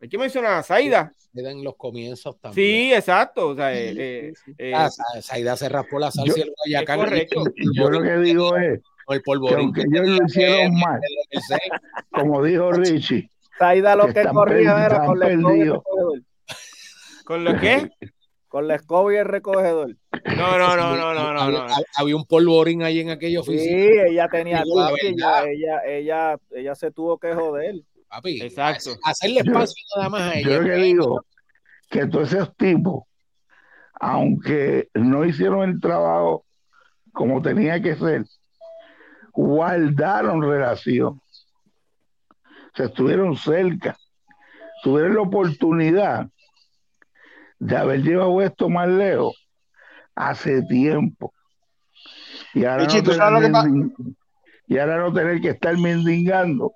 Hay que mencionar a Zaida. En los comienzos también. Sí, exacto. O sea, eh, eh, ah, eh Zaida se raspó la salsa yo, y el correcto. Yo lo que digo es el polvo que aunque ellos lo hicieron mal, como dijo Richie. Zaida lo que, que corría era con el ¿Con lo qué? con la escoba y el recogedor. No, no, no, no, no, no. Había, un polvorín ahí en aquella oficina. Sí, ella tenía ella, ella, ella, ella, se tuvo que joder. Papi, Exacto. Hacerle espacio nada más a ella. Yo lo que digo que todos esos tipos, aunque no hicieron el trabajo como tenía que ser, guardaron relación. Se estuvieron cerca, tuvieron la oportunidad de haber llevado esto más lejos hace tiempo. Y ahora, no, tener, y ahora no tener que estar mendigando,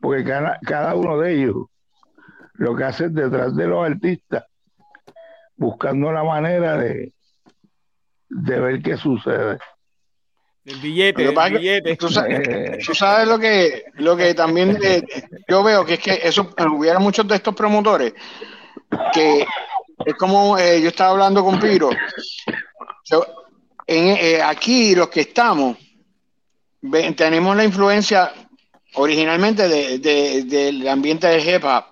porque cada, cada uno de ellos lo que hace detrás de los artistas, buscando la manera de, de ver qué sucede. El billete, el billete. Tú, sabes, lo que, lo que también eh, yo veo que es que eso hubiera muchos de estos promotores que es como eh, yo estaba hablando con Piro. Eh, aquí los que estamos tenemos la influencia originalmente del ambiente de hip hop,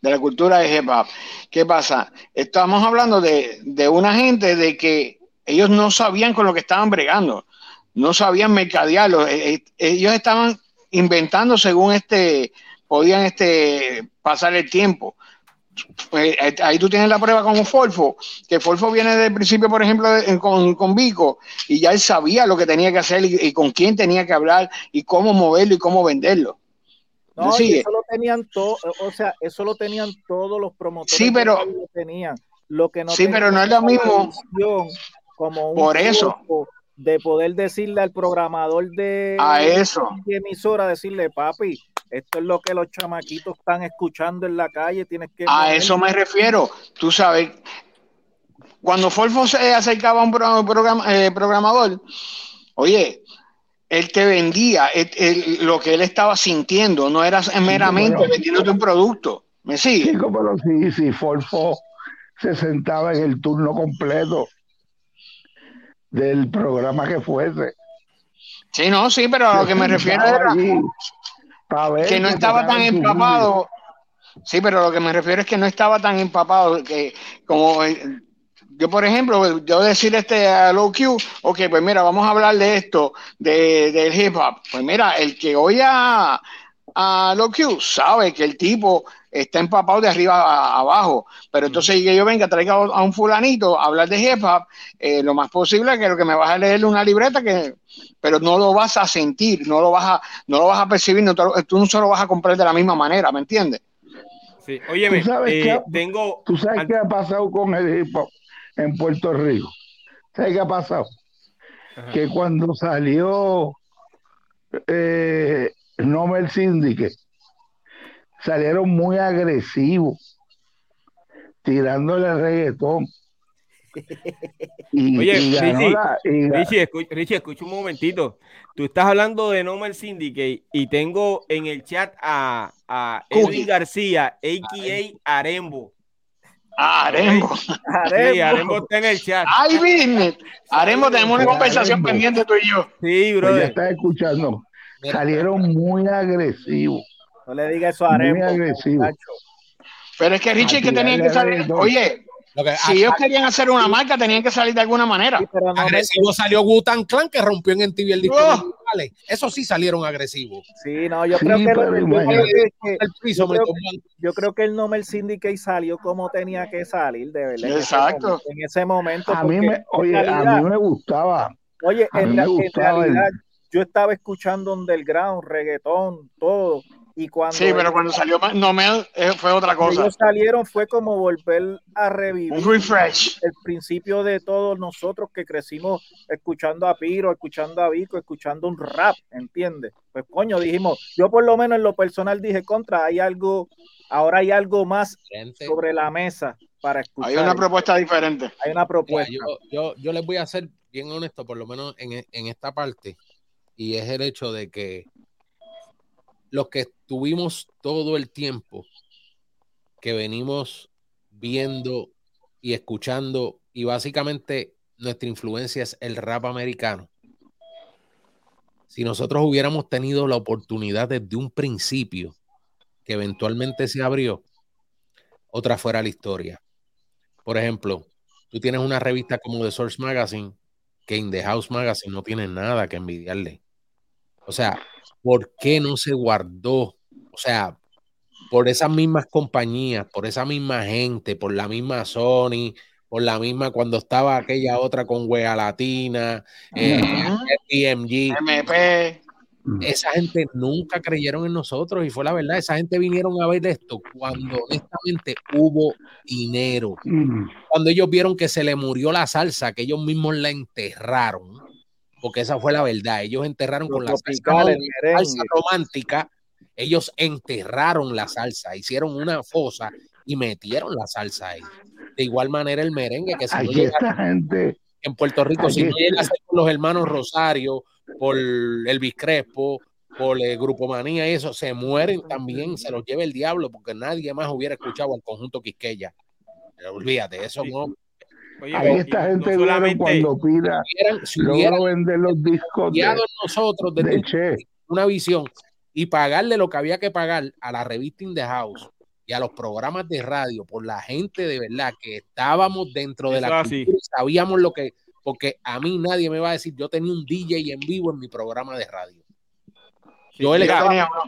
de la cultura de hip hop. ¿Qué pasa? Estamos hablando de, de una gente de que ellos no sabían con lo que estaban bregando, no sabían mercadearlo, eh, ellos estaban inventando según este podían este pasar el tiempo. Pues, eh, ahí tú tienes la prueba como Folfo, que Folfo viene desde el principio, por ejemplo, con, con, Vico, y ya él sabía lo que tenía que hacer y, con quién tenía que hablar y cómo moverlo y cómo venderlo. No, eso lo tenían todo, o sea, eso lo tenían todos los promotores. Sí, pero lo tenían. Lo que no sí, pero no es lo mismo. Como un por eso de poder decirle al programador de, a eso. de emisora, decirle, papi, esto es lo que los chamaquitos están escuchando en la calle, tienes que... A eso me refiero, tú sabes, cuando Folfo se acercaba a un eh, programador, oye, él te vendía lo que él estaba sintiendo, no era meramente vendiéndote un producto. ¿Me sigue? Sí, pero si, si Folfo se sentaba en el turno completo del programa que fuese. Sí, no, sí, pero a lo que me refiero era que no estaba tan empapado. Sí, pero lo que me refiero es que no estaba tan empapado que como eh, yo, por ejemplo, yo decir este a Low Q, ok, pues mira, vamos a hablar de esto, de, del hip hop. Pues mira, el que oye a, a Low Q sabe que el tipo está empapado de arriba a, abajo. Pero entonces que yo venga, traiga a un fulanito a hablar de hip hop, eh, lo más posible que lo que me vas a leer una libreta que, pero no lo vas a sentir, no lo vas a, no lo vas a percibir, no tú no se lo vas a comprar de la misma manera, ¿me entiendes? Sí, oye, ¿Tú sabes, eh, tengo... ¿Tú sabes qué ha pasado con el hip hop en Puerto Rico? ¿Sabes qué ha pasado? Que cuando salió eh, Nobel Syndicate, salieron muy agresivos, tirándole el reggaetón. Oye, Richie, Richie, escucha, un momentito. Tú estás hablando de Normal Syndicate y tengo en el chat a, a Edwin García, a.k.a. Arembo. Ah, Arembo. Sí, Arembo está en el chat. Ay, business. Arembo, tenemos una conversación pendiente tú y yo. Sí, bro. Pues ya está escuchando. Salieron muy agresivos. No le diga eso a Muy agresivos. Pero es que Richie que tenían que salir. Oye, si ellos querían hacer una marca, tenían que salir de alguna manera. agresivo salió Wutan Clan que rompió en MTV el disco. Oh. Eso sí salieron agresivos. Sí, no, yo creo que, yo, creo que el piso yo, creo, yo creo que el Nomel Syndicate salió como tenía que salir, de verdad. Exacto. En ese momento. a, mí me, oye, a mí me gustaba. Oye, en, realidad, yo estaba escuchando underground, reggaetón, todo y cuando sí, pero cuando salió Nomel eh, fue otra cosa. Ellos salieron fue como volver a revivir un refresh. El principio de todos nosotros que crecimos escuchando a Piro, escuchando a Vico, escuchando un rap, ¿entiendes? Pues coño, dijimos, yo por lo menos en lo personal dije contra, hay algo, ahora hay algo más sobre la mesa para escuchar. Hay una propuesta diferente. Hay una propuesta. yo, yo, les voy a ser bien honesto, por lo menos en, en esta parte, y es el hecho de que los que tuvimos todo el tiempo que venimos viendo y escuchando y básicamente nuestra influencia es el rap americano. Si nosotros hubiéramos tenido la oportunidad desde un principio, que eventualmente se abrió, otra fuera la historia. Por ejemplo, tú tienes una revista como The Source Magazine, que en The House Magazine no tiene nada que envidiarle. O sea, ¿por qué no se guardó? O sea, por esas mismas compañías, por esa misma gente, por la misma Sony, por la misma cuando estaba aquella otra con Wea Latina, eh, MP. Esa gente nunca creyeron en nosotros y fue la verdad, esa gente vinieron a ver esto cuando honestamente hubo dinero. Cuando ellos vieron que se le murió la salsa, que ellos mismos la enterraron porque esa fue la verdad. Ellos enterraron con la salsa, romántica, ellos enterraron la salsa, hicieron una fosa y metieron la salsa ahí. De igual manera el merengue que se gente en Puerto Rico, si no llega con los hermanos Rosario, por el Crespo, por el Grupo Manía y eso, se mueren también, se los lleva el diablo, porque nadie más hubiera escuchado al conjunto Quisqueya. Olvídate, eso no, Ahí esta gente no cuando pida si vender los discos de, nosotros de una visión y pagarle lo que había que pagar a la revista In the House y a los programas de radio por la gente de verdad que estábamos dentro de la cultura, sabíamos lo que porque a mí nadie me va a decir yo tenía un DJ en vivo en mi programa de radio. Yo le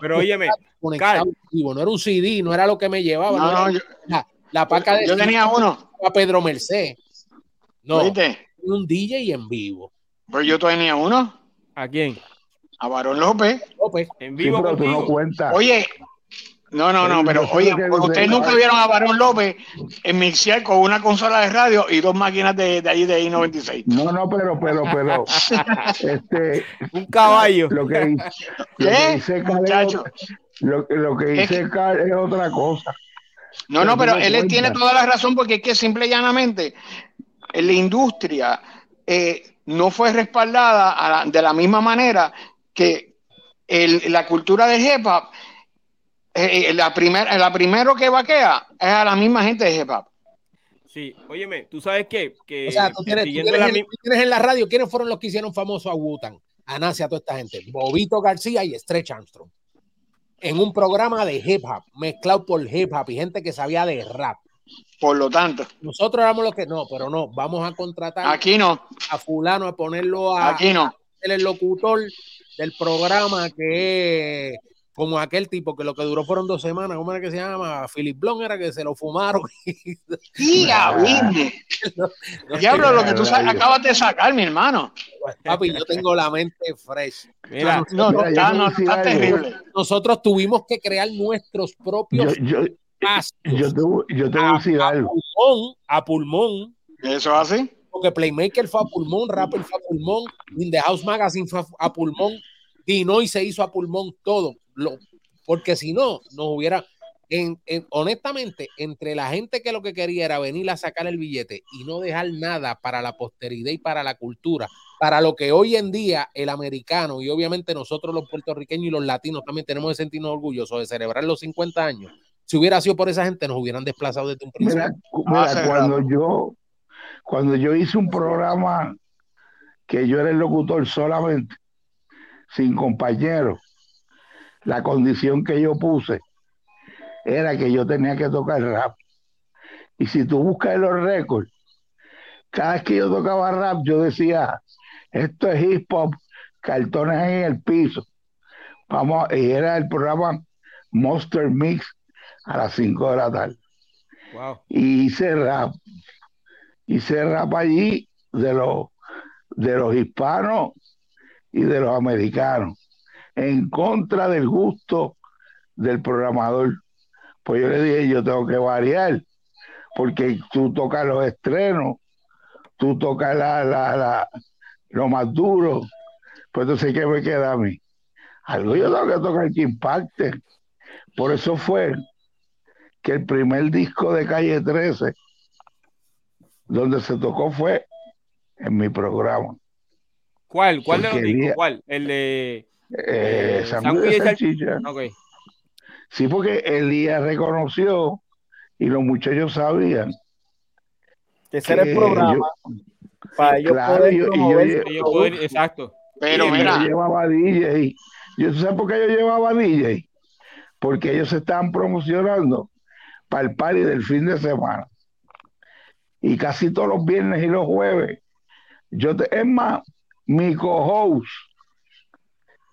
pero óyeme no era un CD no era lo que me llevaba la, paca de yo tenía uno. a Pedro Merced no, un DJ en vivo. Pues yo tenía uno. ¿A quién? A Barón López. López. En vivo. no cuenta. Oye, no, no, no, pero oye, ustedes nunca vieron a Barón López en mixear con una consola de radio y dos máquinas de, de ahí de I-96. No, no, pero, pero, pero, este, un caballo. Lo que, ¿Qué? Lo que Muchacho. Lo, lo que dice es, es otra cosa. No, no, pero él tiene toda la razón porque es que simple y llanamente la industria eh, no fue respaldada de la misma manera que la cultura de hip hop, eh, eh, la, primer, la primero que vaquea es a la misma gente de hip hop. Sí, óyeme, tú sabes qué? que o sea, tú tienes, en, la radio, ¿quiénes fueron los que hicieron famoso a Wutan? A Nancy, a toda esta gente. Bobito García y Stretch Armstrong. En un programa de hip hop, mezclado por hip hop y gente que sabía de rap. Por lo tanto. Nosotros éramos los que no, pero no, vamos a contratar Aquí no. a fulano a ponerlo a, Aquí no. el locutor del programa que es como aquel tipo que lo que duró fueron dos semanas, ¿cómo era que se llama? Philip Blon era que se lo fumaron. ¡Tía, Diablo, lo que tú acabas de sacar, mi hermano. Papi, yo tengo la mente fresh. Mira, no, no, está, no, está terrible. Nosotros tuvimos que crear nuestros propios yo te, yo te voy a decir a, Pulmón, a pulmón. ¿Eso hace? Porque Playmaker fue a pulmón, Rapper fue a pulmón, In the House Magazine fue a pulmón, Dinoy se hizo a pulmón, todo. Lo, porque si no, nos hubiera. En, honestamente, entre la gente que lo que quería era venir a sacar el billete y no dejar nada para la posteridad y para la cultura, para lo que hoy en día el americano y obviamente nosotros los puertorriqueños y los latinos también tenemos que sentirnos orgullosos de celebrar los 50 años si hubiera sido por esa gente, nos hubieran desplazado desde un principio. Mira, cuando yo, cuando yo hice un programa que yo era el locutor solamente, sin compañeros, la condición que yo puse era que yo tenía que tocar rap. Y si tú buscas los récords, cada vez que yo tocaba rap, yo decía, esto es hip hop, cartones en el piso. Vamos, y era el programa Monster Mix a las 5 de la tarde. Y hice rap. Hice rap allí de los, de los hispanos y de los americanos, en contra del gusto del programador. Pues yo le dije, yo tengo que variar, porque tú tocas los estrenos, tú tocas la, la, la, lo más duro, pues entonces, ¿qué me queda a mí? Algo yo tengo que tocar que impacte. Por eso fue que el primer disco de Calle 13, donde se tocó fue en mi programa. ¿Cuál? ¿Cuál de los discos? ¿Cuál? El de eh, eh de Sí, porque Elías reconoció y los muchachos sabían que ese era el programa para ellos poder, exacto. Pero mira, yo llevaba DJ. ¿Yo sabes por qué yo llevaba DJ? Porque ellos se estaban promocionando para el party del fin de semana. Y casi todos los viernes y los jueves. Yo te, es más, mi co-host,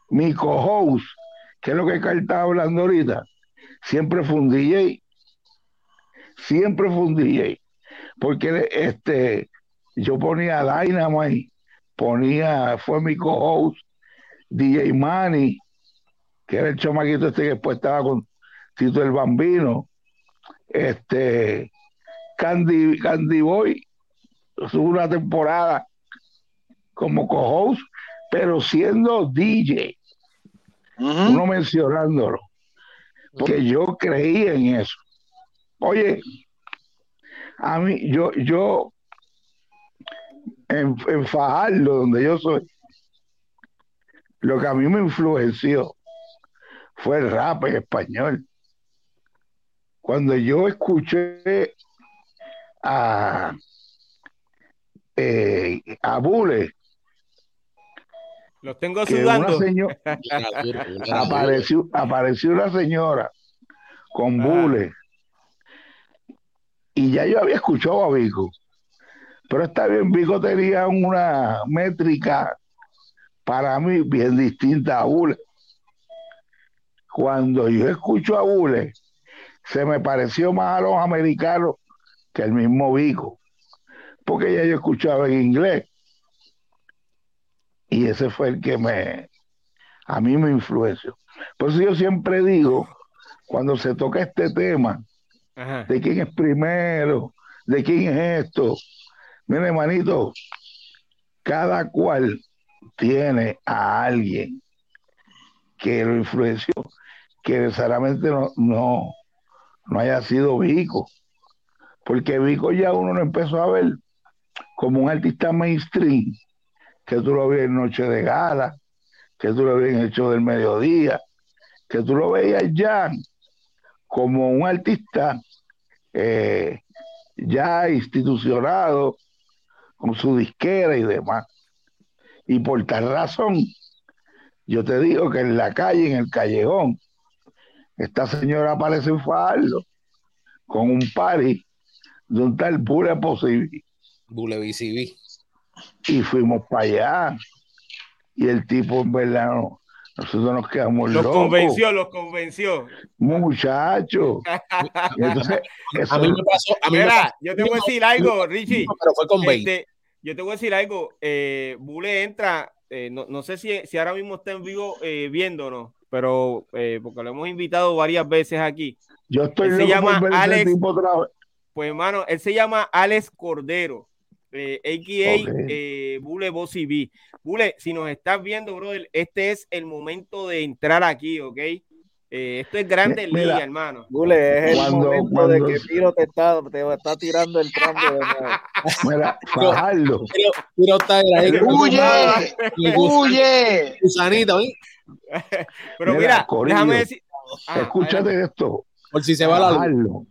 mi co-host, que es lo que Carl estaba hablando ahorita, siempre fue un DJ. Siempre fue un DJ. Porque este, yo ponía Dynamite, ponía, fue mi co-host, DJ Manny, que era el chomaquito este que después estaba con Tito el Bambino, este, Candy, Candy Boy, tuvo una temporada como co-host, pero siendo DJ, uno mencionándolo, que yo creí en eso. Oye, a mí, yo, yo, en, en Fajardo, donde yo soy, lo que a mí me influenció fue el rap en español. Cuando yo escuché a, eh, a Bule, los tengo sudando. apareció, apareció una señora con ah. Bule. Y ya yo había escuchado a Vico. Pero está bien, Vico tenía una métrica para mí bien distinta a Bule. Cuando yo escucho a Bule, se me pareció más a los americanos que el mismo Vico, porque ya yo escuchaba en inglés. Y ese fue el que me, a mí me influenció. Por eso yo siempre digo, cuando se toca este tema, de quién es primero, de quién es esto, mire hermanito, cada cual tiene a alguien que lo influenció, que necesariamente no, no, no haya sido Vico, porque Vico ya uno lo empezó a ver como un artista mainstream, que tú lo veías en Noche de Gala, que tú lo veías en del mediodía, que tú lo veías ya como un artista eh, ya institucionado, con su disquera y demás. Y por tal razón, yo te digo que en la calle, en el callejón, esta señora aparece en faldo con un pari de un tal Bule Posible. Bule BCB. Y fuimos para allá. Y el tipo, en verdad, nosotros nos quedamos los locos. convenció, los convenció. Muchacho. Entonces, A mí me pasó. A mí Mira, yo te voy a decir algo, Richie. Pero fue con 20. Este, yo te voy a decir algo. Eh, Bule entra, eh, no, no, sé si, si, ahora mismo está en vivo eh, viéndonos, pero eh, porque lo hemos invitado varias veces aquí. Yo estoy él se llama Alex. Pues hermano, él se llama Alex Cordero, eh, a.k.a. Bule Bossy B. Bule, si nos estás viendo, brother, este es el momento de entrar aquí, ¿ok? Eh, esto es grande liga, hermano. Gule, es el momento de que Piro te está, te está tirando el trampo de nuevo. Mira, bajarlo. Piro, está ahí. ¡Huye! ¿oí? Pero mira, déjame decir. Ah, escúchate esto. Por si se va la luz.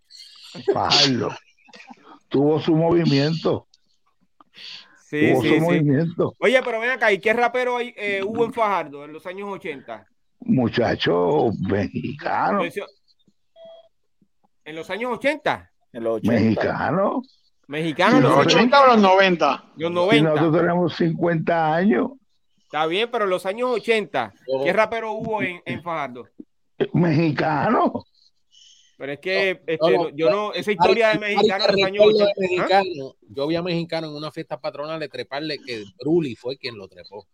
Bajarlo. Tuvo su movimiento. Sí, Tuvo sí, su sí. movimiento. Oye, pero ven acá, ¿y qué rapero eh, hubo en Fajardo en los años 80? muchacho mexicano. ¿En los años 80? En los 80. Mexicano. ¿Mexicano en ¿Los los 80 o los 90? Los Y 90. nosotros tenemos 50 años. Está bien, pero en los años 80, Oh. ¿qué rapero hubo en, en Fajardo? Mexicano. Pero es que No, este, no, yo no, esa historia de mexicano en los años recuerdo de 80. ¿ah? mexicano, Yo vi a mexicano en una fiesta patronal de treparle que Bruli fue quien lo trepó. O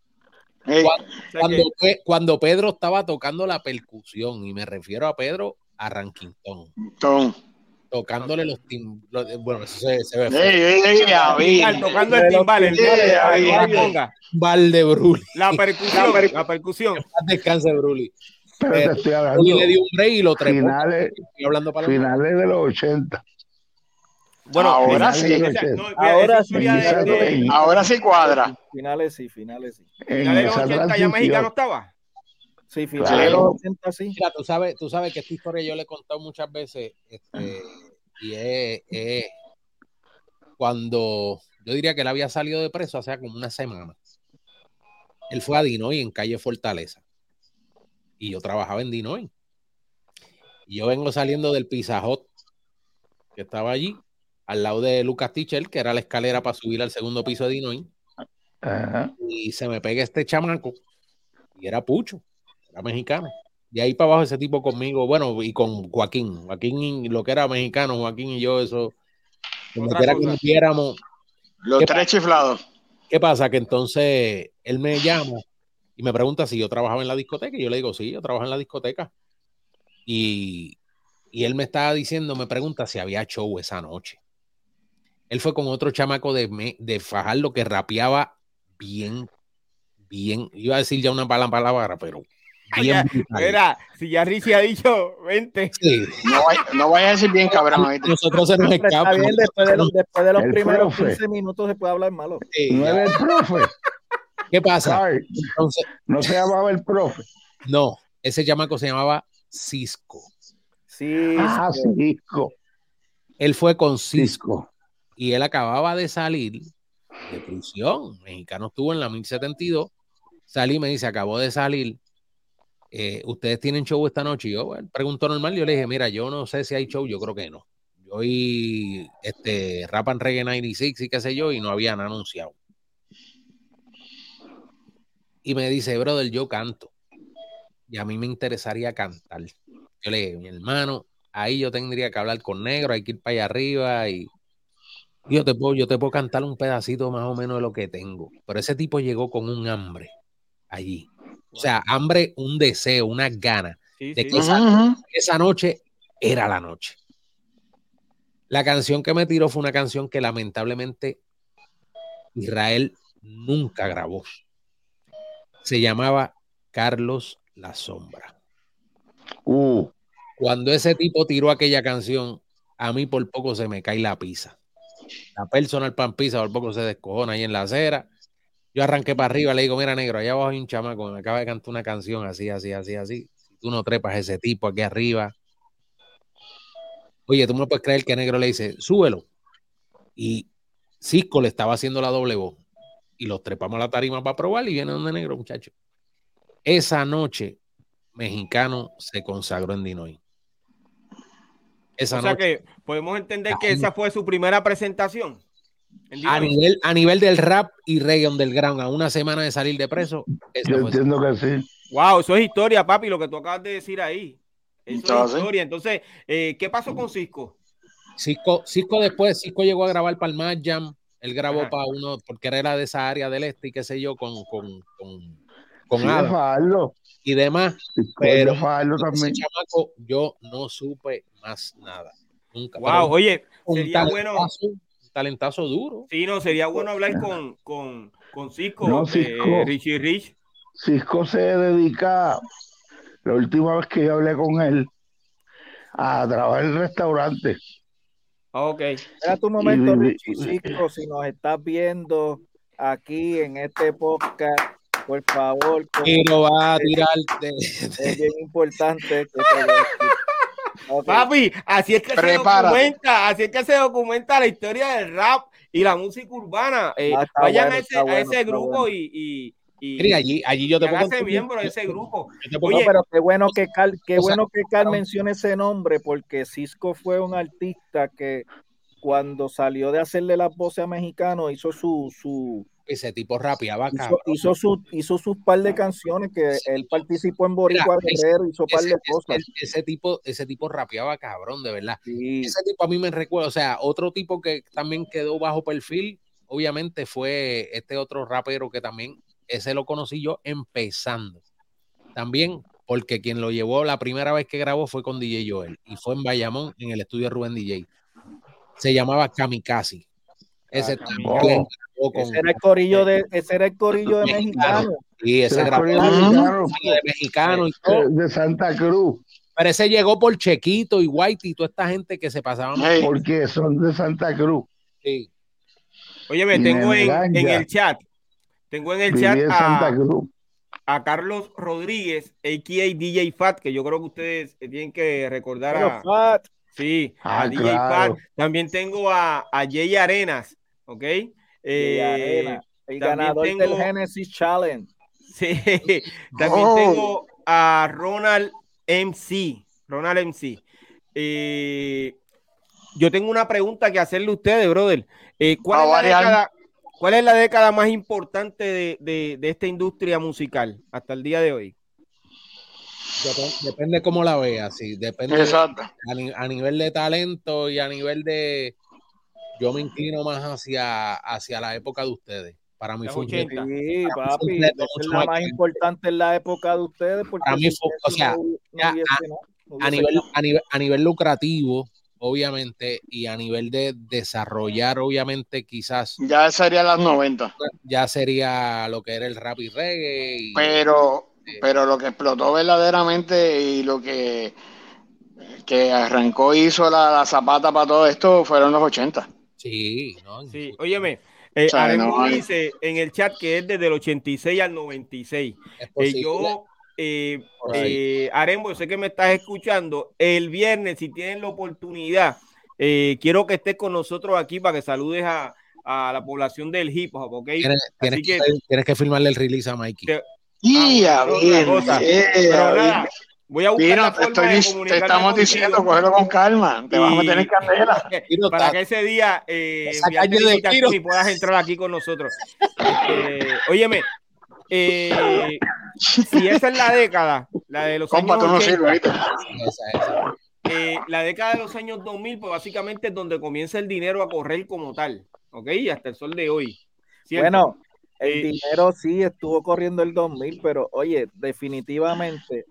sea Cuando, que- cuando Pedro estaba tocando la percusión, y me refiero a Pedro a Ranquintón, Tom. Tocándole los tim... los- bueno, eso se, se ve Ey, feo. ey, ey, David. Al tocando el timbal, el Val de Bruli. la percusión, la percusión. Paz Descanse Bruli. Pero Eh, te estoy hablando Bruli le dio un break y lo trepó. finales, Estoy hablando para finales de los 80. Bueno, Ahora sí. esa- no, ahora sí, de- de- Ahora sí cuadra. Finales sí, finales sí. En finales de los esa 80 ya mexicano estaba. Sí, finales Claro. de los 80 sí. Mira, tú sabes, tú sabes que esta historia yo le he contado muchas veces, este, y es, es cuando yo diría que él había salido de preso hace como una semana. Él fue a Dinoy en calle Fortaleza. Y yo trabajaba en Dinoy. Y yo vengo saliendo del Pizza Hut, que estaba allí, al lado de Lucas Tichel, que era la escalera para subir al segundo piso de Dinoy. Ajá. Y se me pega este chamaco, y era Pucho, era mexicano. De ahí para abajo ese tipo conmigo, bueno, y con Joaquín. Joaquín, lo que era mexicano, Joaquín y yo, eso, Otra quiera que nos viéramos. Los ¿Qué tres chiflados. ¿Qué pasa? Que entonces él me llama y me pregunta si yo trabajaba en la discoteca. Y yo le digo, sí, yo trabajo en la discoteca. Y, y él me estaba diciendo, me pregunta si había show esa noche. Él fue con otro chamaco de, de Fajardo que rapeaba bien, bien. Iba a decir ya una palabra, pero bien. Mira, si ya Richie ha dicho, vente. Sí, No, vaya- no a decir bien cabrón. nosotros se nos escapa. bien, después de los, después de los El primeros profe. 15 minutos se puede hablar malo. Sí, No era el profe. ¿Qué pasa? Entonces, no se llamaba el profe. no, ese chamaco se llamaba Cisco. Sí, Ah. Cisco. Él fue con Cisco. Cisco. y él acababa de salir de prisión. Mexicano estuvo en la 1072. Salí y me dice, acabó de salir. Eh, ¿Ustedes tienen show esta noche? Y yo, bueno, pregunto normal. Yo le dije, mira, yo no sé si hay show. Yo creo que no. Oí este, Rap and Reggae 96 y qué sé yo, y no habían anunciado. Y me dice, brother, yo canto. Y a mí me interesaría cantar. Yo le dije, mi hermano, ahí yo tendría que hablar con negro, hay que ir para allá arriba y yo te puedo, yo te puedo cantar un pedacito más o menos de lo que tengo. Pero ese tipo llegó con un hambre allí. O sea, hambre, un deseo, unas ganas. Sí, De sí. que esa, esa noche era la noche. La canción que me tiró fue una canción que lamentablemente Israel nunca grabó. Se llamaba Carlos La Sombra. Uh, Cuando ese tipo tiró aquella canción, a mí por poco se me cae la pizza. La personal pan pizza por poco se descojona ahí en la acera. Yo arranqué para arriba, le digo, mira negro, allá abajo hay un chamaco me acaba de cantar una canción así, así, así, así. Si tú no trepas a ese tipo aquí arriba. Oye, tú me puedes creer que negro le dice, súbelo. Y Cisco le estaba haciendo la doble voz. Y los trepamos a la tarima para probar y viene donde negro, muchacho. Esa noche, mexicano se consagró en Dinoy. Esa O sea noche, que podemos entender que esa fue su primera presentación. A nivel, a nivel del rap y reggae underground, a una semana de salir de preso, yo entiendo que sí. Wow, eso es historia, papi, lo que tú acabas de decir ahí. Eso Entonces. es historia. Entonces, eh, ¿qué pasó con Cisco? Cisco, Cisco después, Cisco llegó a grabar para el Mad Jam, él grabó Ajá. para uno, porque era de esa área del este y qué sé yo, con, con, con, con Sí, Adam y demás. Cisco Pero- también. chamaco, yo no supe más nada. Nunca. Wow, Pero oye, un sería bueno. Talentazo duro. Sí, no, sería bueno hablar con, con, con Cisco, No, eh, Cisco. Richie Rich. Cisco se dedica, la última vez que yo hablé con él, a trabajar en el restaurante. Ah, Ok. Espera tu momento, Y- Richie Cisco, si nos estás viendo aquí en este podcast, por favor, Y lo va a tirar de- es bien importante que te Ok. Papi, así es que se Prepárate. documenta, así es que se documenta la historia del rap y la música urbana. Eh, Ah, vayan bueno, a ese, a bueno, ese grupo bueno. y, y, y, allí, allí yo te puedo miembro de ese grupo. Oye, pero qué bueno que Carl, qué bueno que Carl mencione ese nombre, porque Cisco fue un artista que cuando salió de hacerle las voces a mexicanos hizo su, su ese tipo rapeaba hizo, hizo, su, hizo sus par de canciones que él participó en Boricua Guerrero, hizo par de cosas. Ese, tipo, ese tipo rapeaba cabrón, de verdad. Ese tipo a mí me recuerda, o sea, otro tipo que también quedó bajo perfil, obviamente fue este otro rapero que también, ese lo conocí yo empezando. También porque quien lo llevó la primera vez que grabó fue con DJ Joel y fue en Bayamón, en el estudio Rubén DJ. Se llamaba Kamikaze. Ese, ese era el corillo de, ese era el corillo de mexicano. Sí, ese era mexicano, de mexicano y todo. De Santa Cruz. Pero ese llegó por Chequito y White y toda esta gente que se pasaban. Porque son de Santa Cruz. Sí. Oye, me tengo en, en, el chat. Tengo en el chat a, a, Carlos Rodríguez, a.k.a. DJ Fat, que yo creo que ustedes tienen que recordar a. Fat. Sí, a ah, DJ Fat. También tengo a, a Jay Arenas, ¿ok? Eh, el ganador del Genesis Challenge. Sí, también oh. tengo a Ronald MC. Ronald MC. Eh, yo tengo una pregunta que hacerle a ustedes, brother. Eh, ¿cuál, es la década, ¿Cuál es la década más importante de, esta industria musical hasta el día de hoy? Depende, cómo la veas, sí. Depende a, nivel de talento y a nivel de, yo me inclino más hacia, hacia la época de ustedes. Para mí fue Sí, papi, es la más importante en la época de ustedes. Porque mí o sea, a, nivel, a, nivel, lucrativo, obviamente, y a nivel de desarrollar, obviamente, quizás. Ya sería las 90. Ya sería lo que era el rap y reggae. pero, pero lo que explotó verdaderamente y lo que, que arrancó hizo la, la zapata para todo esto fueron los 80. Sí, no, sí. Óyeme, eh, dice en el chat que es desde el 86 al 96. Eh, yo, eh, eh Arembo, sé que me estás escuchando. El viernes, si tienen la oportunidad, eh, quiero que estés con nosotros aquí para que saludes a, a la población del hip hop, ¿ok? Tienes, que, tienes que, firmarle el release a Mikey. y a bien, Voy a buscar la forma te, estamos diciendo, cógelo con calma. Te vamos a tener que hacerla. Para que ese día eh, y puedas entrar aquí con nosotros. Este, óyeme, eh, si esa es la década, la de los años eh, la década de los años 2000, pues básicamente es donde comienza el dinero a correr como tal, ¿ok? Hasta el sol de hoy. Bueno, el eh, dinero sí estuvo corriendo el 2000, pero oye, definitivamente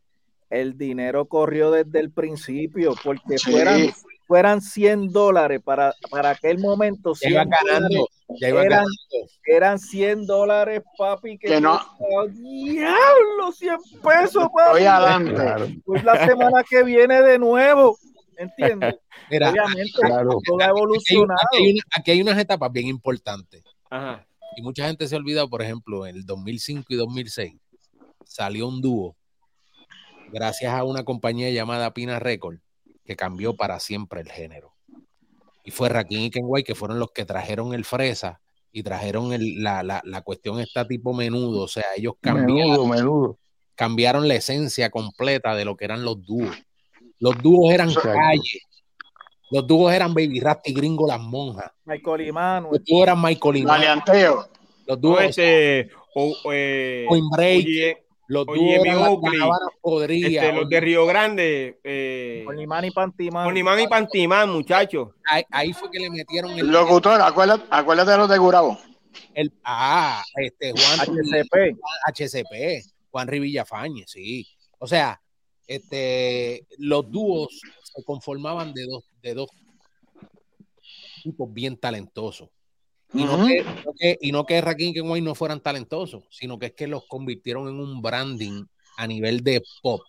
el dinero corrió desde el principio, porque fueran, fueran 100 dólares para, para aquel momento. Ya iba ganando, eran, eran 100 dólares, papi, que, no. diablo, 100 pesos, papi. adelante. Pues la semana que viene de nuevo. ¿Entiendes? Obviamente, todo ha evolucionado. Aquí hay, unas etapas bien importantes. Y mucha gente se ha olvidado, por ejemplo, en el 2005 y 2006 salió un dúo gracias a una compañía llamada Pina Record, que cambió para siempre el género. Y fue Rakim y Kenway que fueron los que trajeron el fresa y trajeron la, la, la, cuestión esta tipo menudo. O sea, ellos cambiaron, cambiaron la esencia completa de lo que eran los dúos. Los dúos eran calle. Los dúos eran Baby Rasty Gringo Las Monjas. Michael y Manu. Los dúos eran Michael y Manu. Los dúos. Este, o, eh, Break. Los Oye, podría. Este, los de Río Grande. Eh, Onimán y Pantimán. Onimán y Pantimán, muchachos. Ahí, fue que le metieron el. Locutor, acuérdate, acuérdate de los de Gurabo. El, ah, este Juan. HCP. HCP. Juan Rivilla Fañez, sí. O sea, este, los dúos se conformaban de dos, de dos tipos bien talentosos. Y, no que, y no que Rakim y no fueran talentosos, sino que es que los convirtieron en un branding a nivel de pop.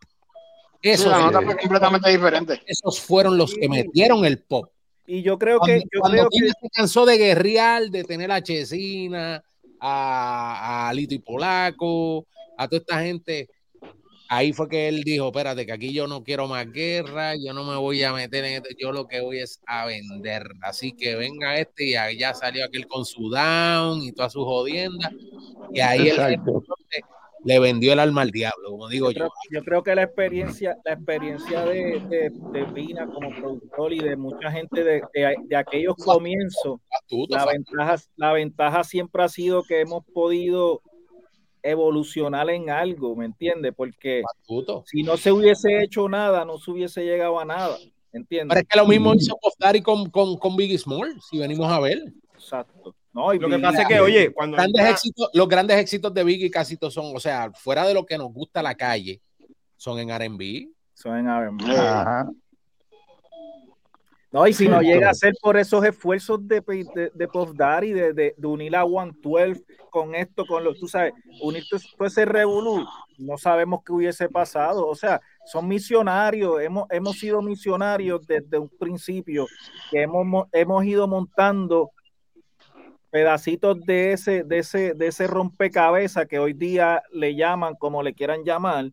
Eso fue completamente diferente. Esos fueron los que metieron el pop. Y yo creo que. Yo creo que... se cansó de guerrear, de tener a Chesina, a, a Lito y Polaco, a toda esta gente, ahí fue que él dijo, espérate, que aquí yo no quiero más guerra, yo no me voy a meter en esto, yo lo que voy es a vender. Así que venga este y allá salió aquel con su down y todas sus jodiendas. Y ahí él le vendió el alma al diablo, como digo yo. Yo creo, que la experiencia, la experiencia de, de, de Pina como productor y de mucha gente de, de aquellos comienzos, la, ventaja, la ventaja siempre ha sido que hemos podido evolucionar en algo, ¿me entiendes? Porque si no se hubiese hecho nada, no se hubiese llegado a nada, ¿entiendes? Pero es que lo mismo hizo Postari con, con, con Biggie Small, si venimos a ver. Exacto. No, y lo que pasa es que, oye, cuando grandes éxitos, los grandes éxitos de Biggie casi todos son, o sea, fuera de lo que nos gusta la calle, son en R&B. Son en R&B. No, y si no llega a ser por esos esfuerzos de, de, de Puff Daddy, de, de, de, unir a 112 con esto, con lo, tú sabes, unir todo ese revolú, no sabemos qué hubiese pasado. O sea, son misionarios, hemos, hemos sido misionarios desde un principio, que hemos, hemos ido montando pedacitos de ese, de ese, de ese rompecabezas que hoy día le llaman como le quieran llamar,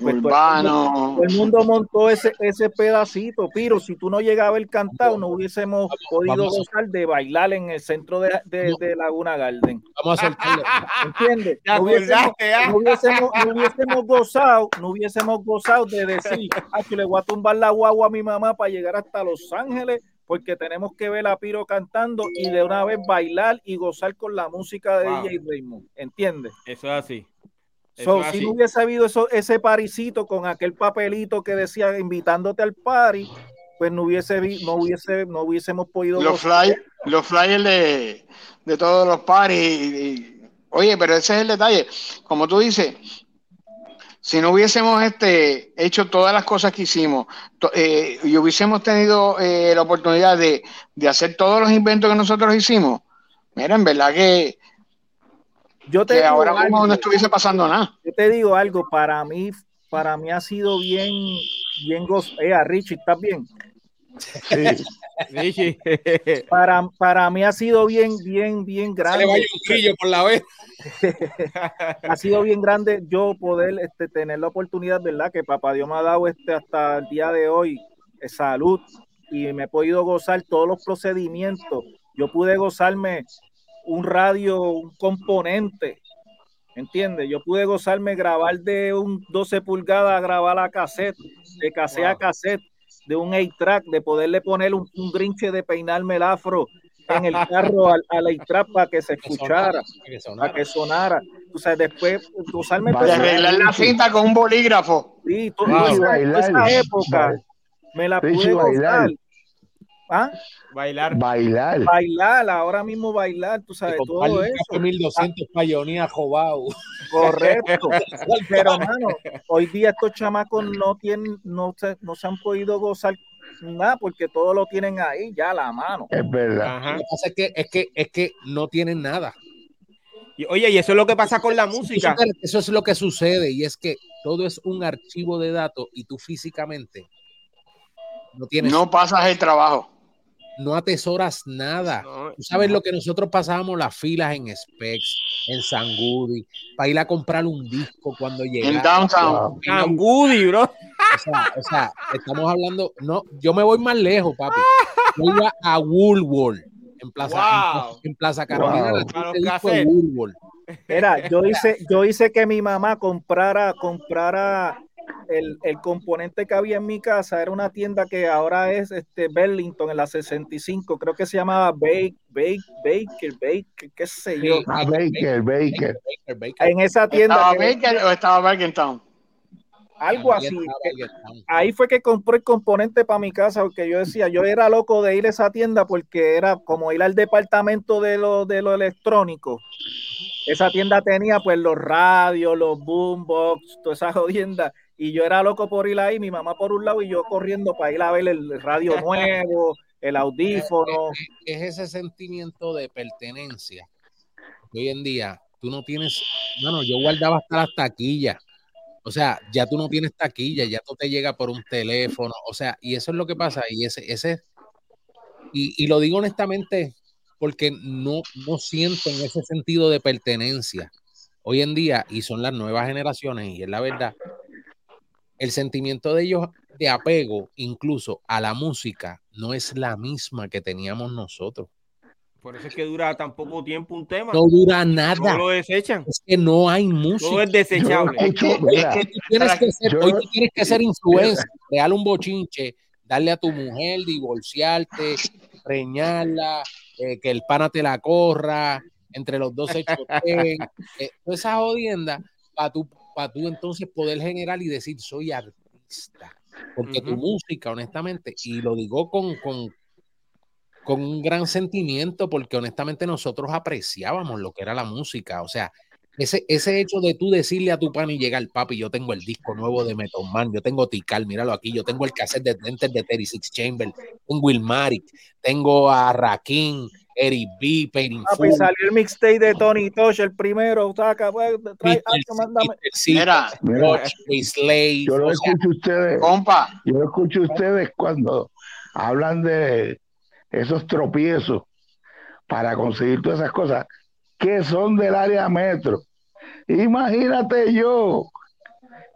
pues Urbano. el, mundo, montó ese, ese pedacito, pero si tú no llegabas a haber cantado, no hubiésemos podido gozar de bailar en el centro de, de, Laguna Garden. Vamos a soltarlo. ¿Entiendes? No hubiésemos, no, hubiésemos, no hubiésemos, gozado, no hubiésemos gozado de decir, ah, que le voy a tumbar la guagua a mi mamá para llegar hasta Los Ángeles porque tenemos que ver a Piro cantando y de una vez bailar y gozar con la música de DJ Raymond. ¿Entiendes? Eso es así si no hubiese habido eso, ese parisito con aquel papelito que decía invitándote al party, pues no hubiese no hubiese no hubiésemos podido los flyers los flyers de, de todos los paris oye pero ese es el detalle. Como tú dices si no hubiésemos este, hecho todas las cosas que hicimos eh, y hubiésemos tenido eh, la oportunidad de, de, hacer todos los inventos que nosotros hicimos, mira, en verdad que yo te ahora mismo no estuviese pasando nada. Yo te digo algo, para mí, para mí ha sido bien, bien gozo. Eh, Richie, ¿estás bien? Sí. para, para mí ha sido bien, bien, bien grande. un por la vez. ha sido bien grande yo poder este, tener la oportunidad, ¿verdad? Que papá Dios me ha dado este hasta el día de hoy eh, salud y me he podido gozar todos los procedimientos. Yo pude gozarme un radio, un componente, ¿entiendes? Yo pude gozarme grabar de un 12 pulgadas a grabar a cassette, de cassette a cassette, de un A-track, de poderle poner un, un, grinche de peinarme el afro en el carro al, al A-track para que se escuchara, para que sonara. O sea, después gozarme... Para arreglar la cinta con un bolígrafo. Sí, toda esa época me la pude gozar ¿Ah? Bailar. Bailar. Bailar, ahora mismo bailar, tú sabes, todo eso. 1200 payonía jobao. Correcto. Pero, hermano, hoy día estos chamacos no tienen, no se, no se han podido gozar nada porque todo lo tienen ahí ya a la mano. Es verdad. Lo que pasa es que, es que, es que no tienen nada. Y, oye, y eso es lo que pasa con la música. Eso es lo que sucede y es que todo es un archivo de datos y tú físicamente no tienes. No pasas el trabajo no atesoras nada. Tú sabes lo que nosotros pasábamos las filas en Specs, en San Goody, para ir a comprar un disco cuando llegaba. En Downtown. San Goody, bro. O sea, estamos hablando, no, yo me voy más lejos, papi. Yo iba a Woolworth en Plaza, en, Plaza Carolina. Era, yo hice, yo hice que mi mamá comprara, comprara el, el, componente que había en mi casa era una tienda que ahora es este Burlington en la 65, creo que se llamaba Bake, Bake, Baker, Baker, qué sé yo. Ah, Baker, Baker. En esa tienda. ¿Estaba Baker o estaba Town Algo así. Ahí fue que compré el componente para mi casa, porque yo decía, yo era loco de ir a esa tienda porque era como ir al departamento de lo, de lo electrónico. Esa tienda tenía pues los radios, los boombox, toda esa jodienda y yo era loco por ir ahí, mi mamá por un lado y yo corriendo para ir a ver el radio nuevo, el audífono. Es, ese sentimiento de pertenencia. Hoy en día tú no tienes, bueno, yo guardaba hasta las taquillas. O sea, ya tú no tienes taquilla, ya tú te llega por un teléfono, o sea, y eso es lo que pasa, y ese, ese, y, y lo digo honestamente, porque no, no sienten ese sentido de pertenencia hoy en día, y son las nuevas generaciones, y es la verdad, el sentimiento de ellos de apego incluso a la música no es la misma que teníamos nosotros. Por eso es que dura tan poco tiempo un tema. No dura nada. No lo desechan. Es que no hay música. Todo es desechable. es que, tú tienes que ser, hoy tú tienes que ser influencer, crear un bochinche, darle a tu mujer, divorciarte, preñarla, eh, que el pana te la corra, entre los dos hechos. eh, toda esa jodienda para tú, para tú entonces poder generar y decir soy artista. Porque tu música, honestamente, y lo digo con, con, con un gran sentimiento porque honestamente nosotros apreciábamos lo que era la música. O sea, ese, ese hecho de tú decirle a tu pan y llegar, papi, yo tengo el disco nuevo de Metal Man, yo tengo Tikal, míralo aquí, yo tengo el cassette de Dentes de Terry Six Chamber, un Wilmaric, tengo a Rakim, Eric B, Painting Papi, salió el mixtape de Tony Tosh, el primero, saca, pues, trae, mándame. Mira, mira Slade, yo lo escucho ustedes, compa. yo lo escucho ustedes cuando hablan de esos tropiezos para conseguir todas esas cosas que son del área metro. Imagínate yo,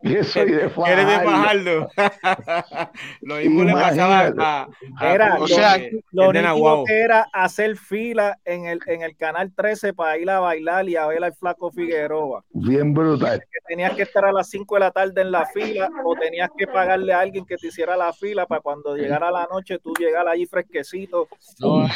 que soy de Fajardo. Eres de Fajardo. lo mismo le pasaba a, a, era, o sea, lo único que era hacer fila en el, en el canal 13 para ir a bailar y a ver al flaco Figueroa. Bien brutal. Que tenías que estar a las 5 de la tarde en la fila o tenías que pagarle a alguien que te hiciera la fila para cuando llegara la noche tú llegar allí fresquecito. No, no,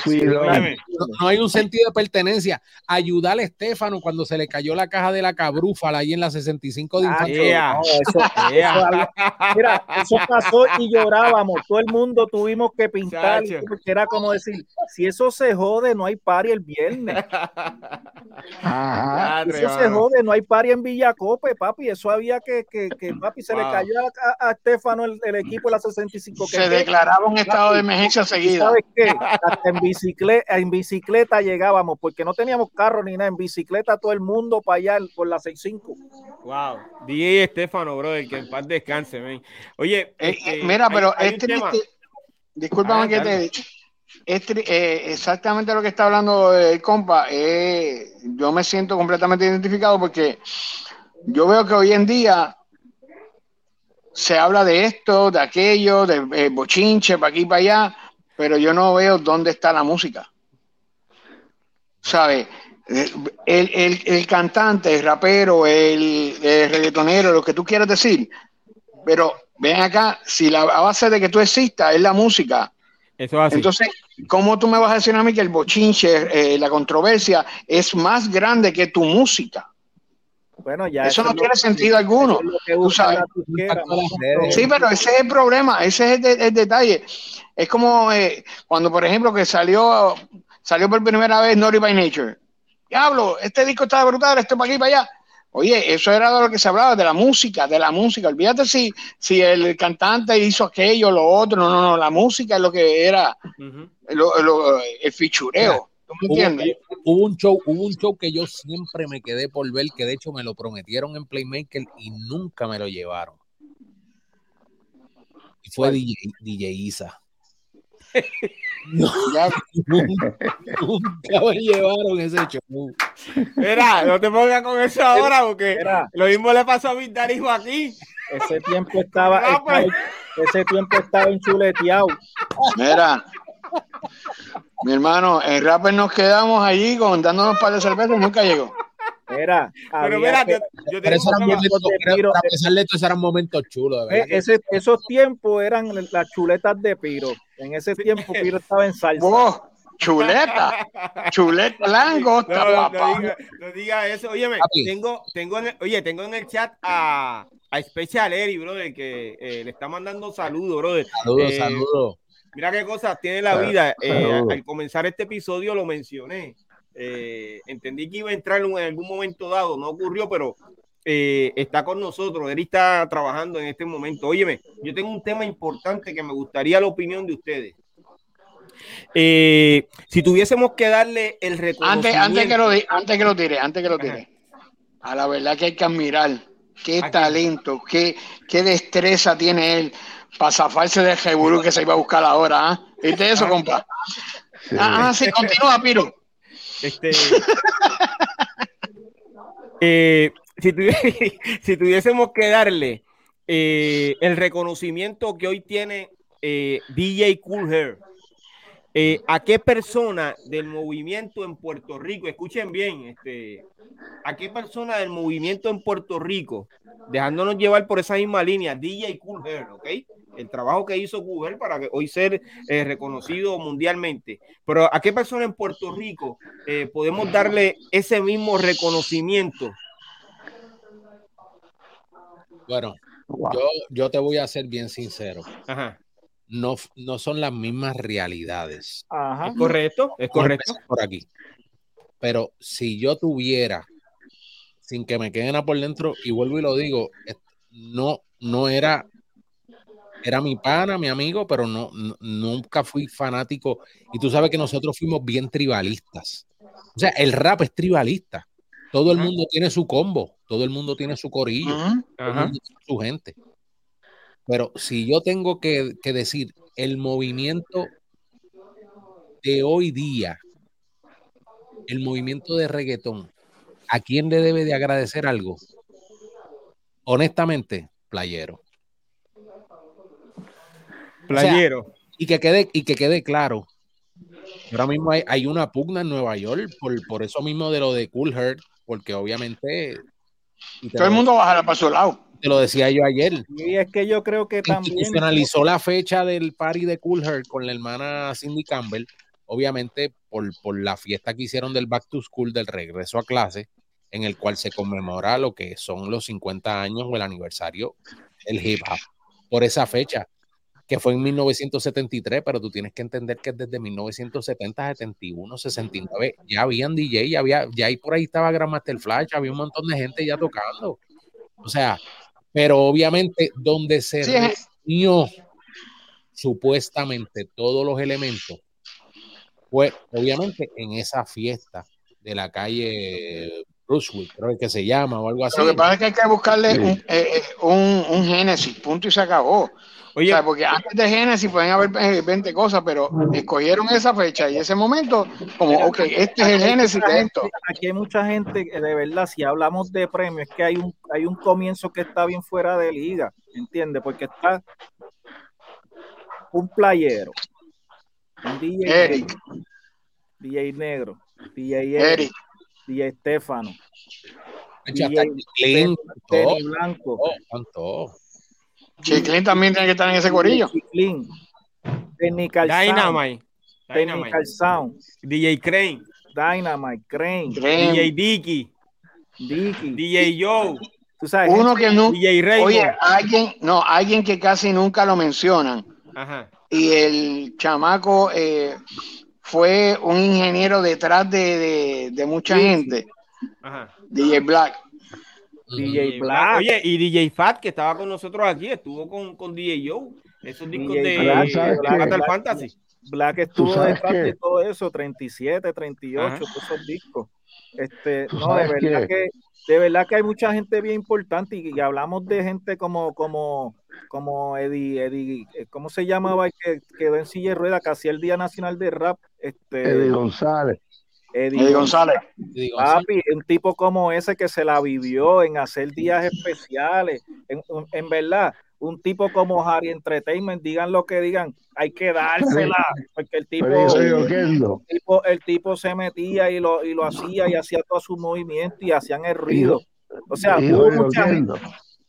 no, hay un sentido de pertenencia. Ayudar a Estefano cuando se le cayó la caja de la cabrúfala ahí en la 65 de Ah, infantil. yeah. No, eso, eso había- mira, eso pasó y llorábamos. Todo el mundo tuvimos que pintar. Chacho. Porque era como decir, si eso se jode, no hay party el viernes. Ajá. Eso se jode, no hay party en Villacope, papi. Eso había que, que, que papi, se le Wow. cayó a, a Estefano el, el equipo de la 65. que Se declaraba un estado de emergencia ¿Y seguida. ¿Sabes qué? Hasta en bicicleta, en bicicleta llegábamos, porque no teníamos carro ni nada. En bicicleta todo el mundo para allá por la 65. Wow. DJ Estefano, brother, que en paz descanse, man. Oye, Eh, este, eh, mira, hay- pero hay es un tema. Discúlpame Ah, que te. Es tri- eh, exactamente lo que está hablando el compa. eh, yo me siento completamente identificado porque yo veo que hoy en día se habla de esto, de aquello, de eh, bochinche, para aquí y para allá, pero yo no veo dónde está la música. ¿Sabes? El, el- el cantante, el rapero, el, el reggaetonero, lo que tú quieras decir, pero ven acá, si la base de que tú existas es la música, Eso es así. entonces, ¿cómo tú me vas a decir a mí que el bochinche, eh, la controversia es más grande que tu música? Bueno, ya Eso no es tiene que- sentido alguno. Sí, pero ese es el problema, ese es el, de- el detalle. Es como eh, cuando, por ejemplo, que salió salió por primera vez Naughty by Nature. Diablo, este disco está brutal, esto para aquí para allá. Oye, eso era de lo que se hablaba, de la música, de la música. Olvídate si, si el cantante hizo aquello, lo otro. No, no, no, la música es lo que era Ujú. lo- lo- el fichureo. ¿Tú me Hubo, entiendes? hubo un show, hubo un show que yo siempre me quedé por ver, que de hecho me lo prometieron en Playmaker y nunca me lo llevaron. Y fue DJ, DJ Isa. Ya, nunca, me llevaron ese show. Mira, no te pongas con eso ahora porque Mira. lo mismo le pasó a mi Dari Joaquín. Ese tiempo estaba, Ah, pues. estaba- ese tiempo estaba enchuleteado. mira, mi hermano, en Rapper nos quedamos allí con dándonos un par de cervezas y nunca llegó. Era, Pero mira, que- yo, yo Pero tengo esos eran momentos, tiro. a pesar de esto, esos eran momentos chulos, de eh, ese- esos tiempos eran las chuletas de Piro. En ese tiempo Piro estaba en salsa. ¡Wow! Chuleta, chuleta, langosta, No, no, papá. no diga, no diga eso. Óyeme, tengo, tengo en el, oye, tengo en el chat a, a Special Eri, brother, que eh, le está mandando saludos, brother. Saludos, Eh, saludos. Mira qué cosas tiene la vida. Eh, al comenzar este episodio lo mencioné. Eh, entendí que iba a entrar en algún momento dado, no ocurrió, pero eh, está con nosotros. Eri está trabajando en este momento. Óyeme, yo tengo un tema importante que me gustaría la opinión de ustedes. Eh, si tuviésemos que darle el Antes, reconocimiento. antes, que lo, antes que lo tire, antes que lo tire. A la verdad que hay que admirar qué Aquí. talento, qué, qué destreza tiene él para zafarse del reburú que se iba a buscar ahora. ¿ah? ¿Viste eso, compa? Sí. Ah, ah, sí, continúa, Piro. Este, eh, si, tuvi- si tuviésemos que darle eh, el reconocimiento que hoy tiene eh, DJ Cool Hair eh, ¿a qué persona del movimiento en Puerto Rico, escuchen bien, este, a qué persona del movimiento en Puerto Rico, dejándonos llevar por esa misma línea, DJ Cool ¿ok? El trabajo que hizo Google para que hoy ser reconocido mundialmente. Pero ¿a qué persona en Puerto Rico podemos darle ese mismo reconocimiento? Bueno, yo, yo te voy a ser bien sincero. Ajá no, no son las mismas realidades. Ajá. Es correcto, es correcto. Por aquí. Pero si yo tuviera, sin que me queden a por dentro, y vuelvo y lo digo, no, no era, era mi pana, mi amigo, pero no, nunca fui fanático. Y tú sabes que nosotros fuimos bien tribalistas. O sea, el rap es tribalista. Todo el mundo tiene su combo, todo el mundo tiene su corillo, su gente. Pero si yo tengo que, decir el movimiento de hoy día, el movimiento de reggaetón, ¿a quién le debe de agradecer algo? Honestamente, playero. Playero. y, que quede, y que quede claro. Ahora mismo hay, una pugna en Nueva York por, por, eso mismo de lo de Cool Heart, porque obviamente. Todo el mundo bajará para su lado. Te lo decía yo ayer. Y es que yo creo que también. analizó la fecha del party de Cool con la hermana Cindy Campbell, obviamente por, por la fiesta que hicieron del Back to School, del regreso a clase, en el cual se conmemora lo que son los 50 años o el aniversario del hip hop. Por esa fecha, que fue en 1973, pero tú tienes que entender que desde 1970, 71, 69, ya habían DJ, ya había, ya ahí por ahí estaba Grandmaster Flash, había un montón de gente ya tocando. O sea, pero obviamente donde se reunió supuestamente todos los elementos fue obviamente en esa fiesta de la calle Brunswick, creo que se llama o algo así. Lo que pasa es que hay que buscarle un, eh, eh, génesis, punto y se acabó. Oye, porque antes de Génesis pueden haber 20 eh, cosas, pero escogieron esa fecha y ese momento, como, ok, este es el Génesis de esto. Aquí hay mucha gente, de verdad, si hablamos de premios, es que hay un, hay un comienzo que está bien fuera de liga, ¿entiendes? Porque está un playero, un DJ, Eric. DJ Negro, DJ Eric, DJ Estefano, DJ Blanco. Oh, Chiclin también tiene que estar en ese corillo. Chiclin. Technical Dynamite. Sound. Technical Sound. DJ Crane. Dynamite, Crane. DJ Dicky. Dicky. DJ Joe. ¿Tú sabes? Uno que no. DJ. Oye, alguien, no, alguien que casi nunca lo mencionan. Ajá. Y el chamaco eh, fue un ingeniero detrás de, de, de mucha gente. Ajá. DJ Black. DJ Black. Oye, y DJ Fat, que estaba con nosotros aquí, estuvo con, con DJ Joe. Esos discos de Black, Fantasy. Black estuvo detrás de todo eso, 37, 38, todos esos discos. Este, no, de verdad que, de verdad que hay mucha gente bien importante y, hablamos de gente como, como, como Eddie, Eddie, eh, ¿cómo se llamaba? Que quedó en silla de rueda, hacía el Día Nacional de Rap. Este, Eddie González. Eddie, González. Papi, un tipo como ese que se la vivió en hacer días especiales, en, verdad, un tipo como Harry Entertainment, digan lo que digan, hay que dársela, porque el tipo, el tipo, se metía y lo, hacía y hacía todo su movimiento y hacían el ruido. O sea,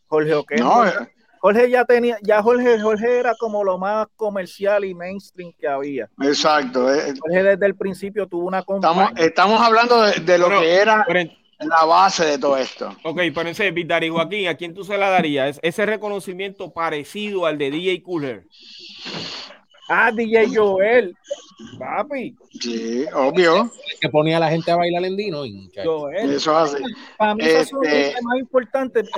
Jorge Oquendo. Eh, Jorge ya tenía, ya Jorge, Jorge era como lo más comercial y mainstream que había. Exacto. Eh, Jorge desde el principio tuvo una compañía. Estamos, hablando de, lo que era la base de todo esto. Ok, parece, Vitari Joaquín, ¿a quién tú se la darías? Ese reconocimiento parecido al de DJ Cooler. Ah, DJ Joel. Papi. Sí, obvio. Que ponía a la gente a bailar en Dino. Joel. Eso es así. Para mí, esos son este, los más importantes.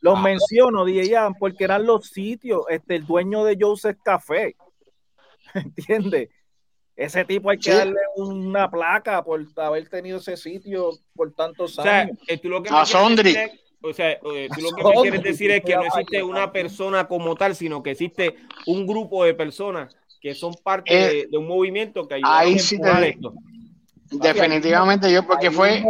Los, menciono, DJ Jan, porque eran los sitios. Este, el dueño de Joseph Café. ¿Entiendes? Ese tipo hay que darle una placa por haber tenido ese sitio por tantos años. O sea, tú lo que a Sondri. O sea, eh, tú lo que me quieres decir es que no existe una persona como tal, sino que existe un grupo de personas que son parte eh, de, un movimiento que ayuda a empujar esto. Definitivamente yo, porque fue.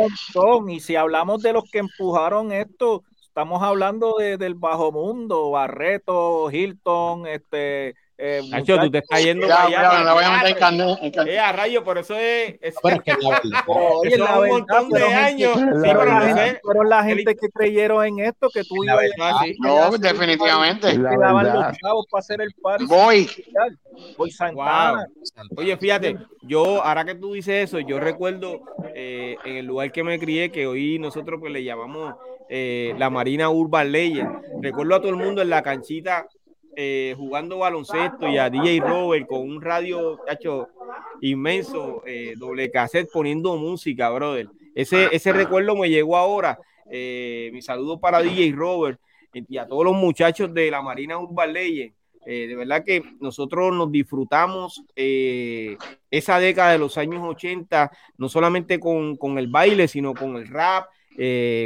Y si hablamos de los que empujaron esto, estamos hablando de, del bajo mundo, Barreto, Hilton, este, Eh, Nacho, tú te estás yendo ya, allá. Ya, la voy a meter en Eh, a rayo, por eso es. es pero es que la oye, eso la un montón de años. Sí, pero la gente, fueron la gente que creyeron en esto, que tú ibas a. No, definitivamente. Que daban los chavos para hacer el party. Voy. Voy Santana. Wow. Oye, fíjate, yo, ahora que tú dices eso, yo recuerdo eh, en el lugar que me crié, que hoy nosotros pues le llamamos eh, la Marina Urban Legend. Recuerdo a todo el mundo en la canchita eh, jugando baloncesto y a DJ Robert con un radio cacho, inmenso, eh, doble cassette poniendo música, brother. Ese, ese recuerdo me llegó ahora. Eh, mi saludo para DJ Robert y a todos los muchachos de la Marina Urban Legend. de verdad que nosotros nos disfrutamos esa década de los años 80, no solamente con, con el baile, sino con el rap,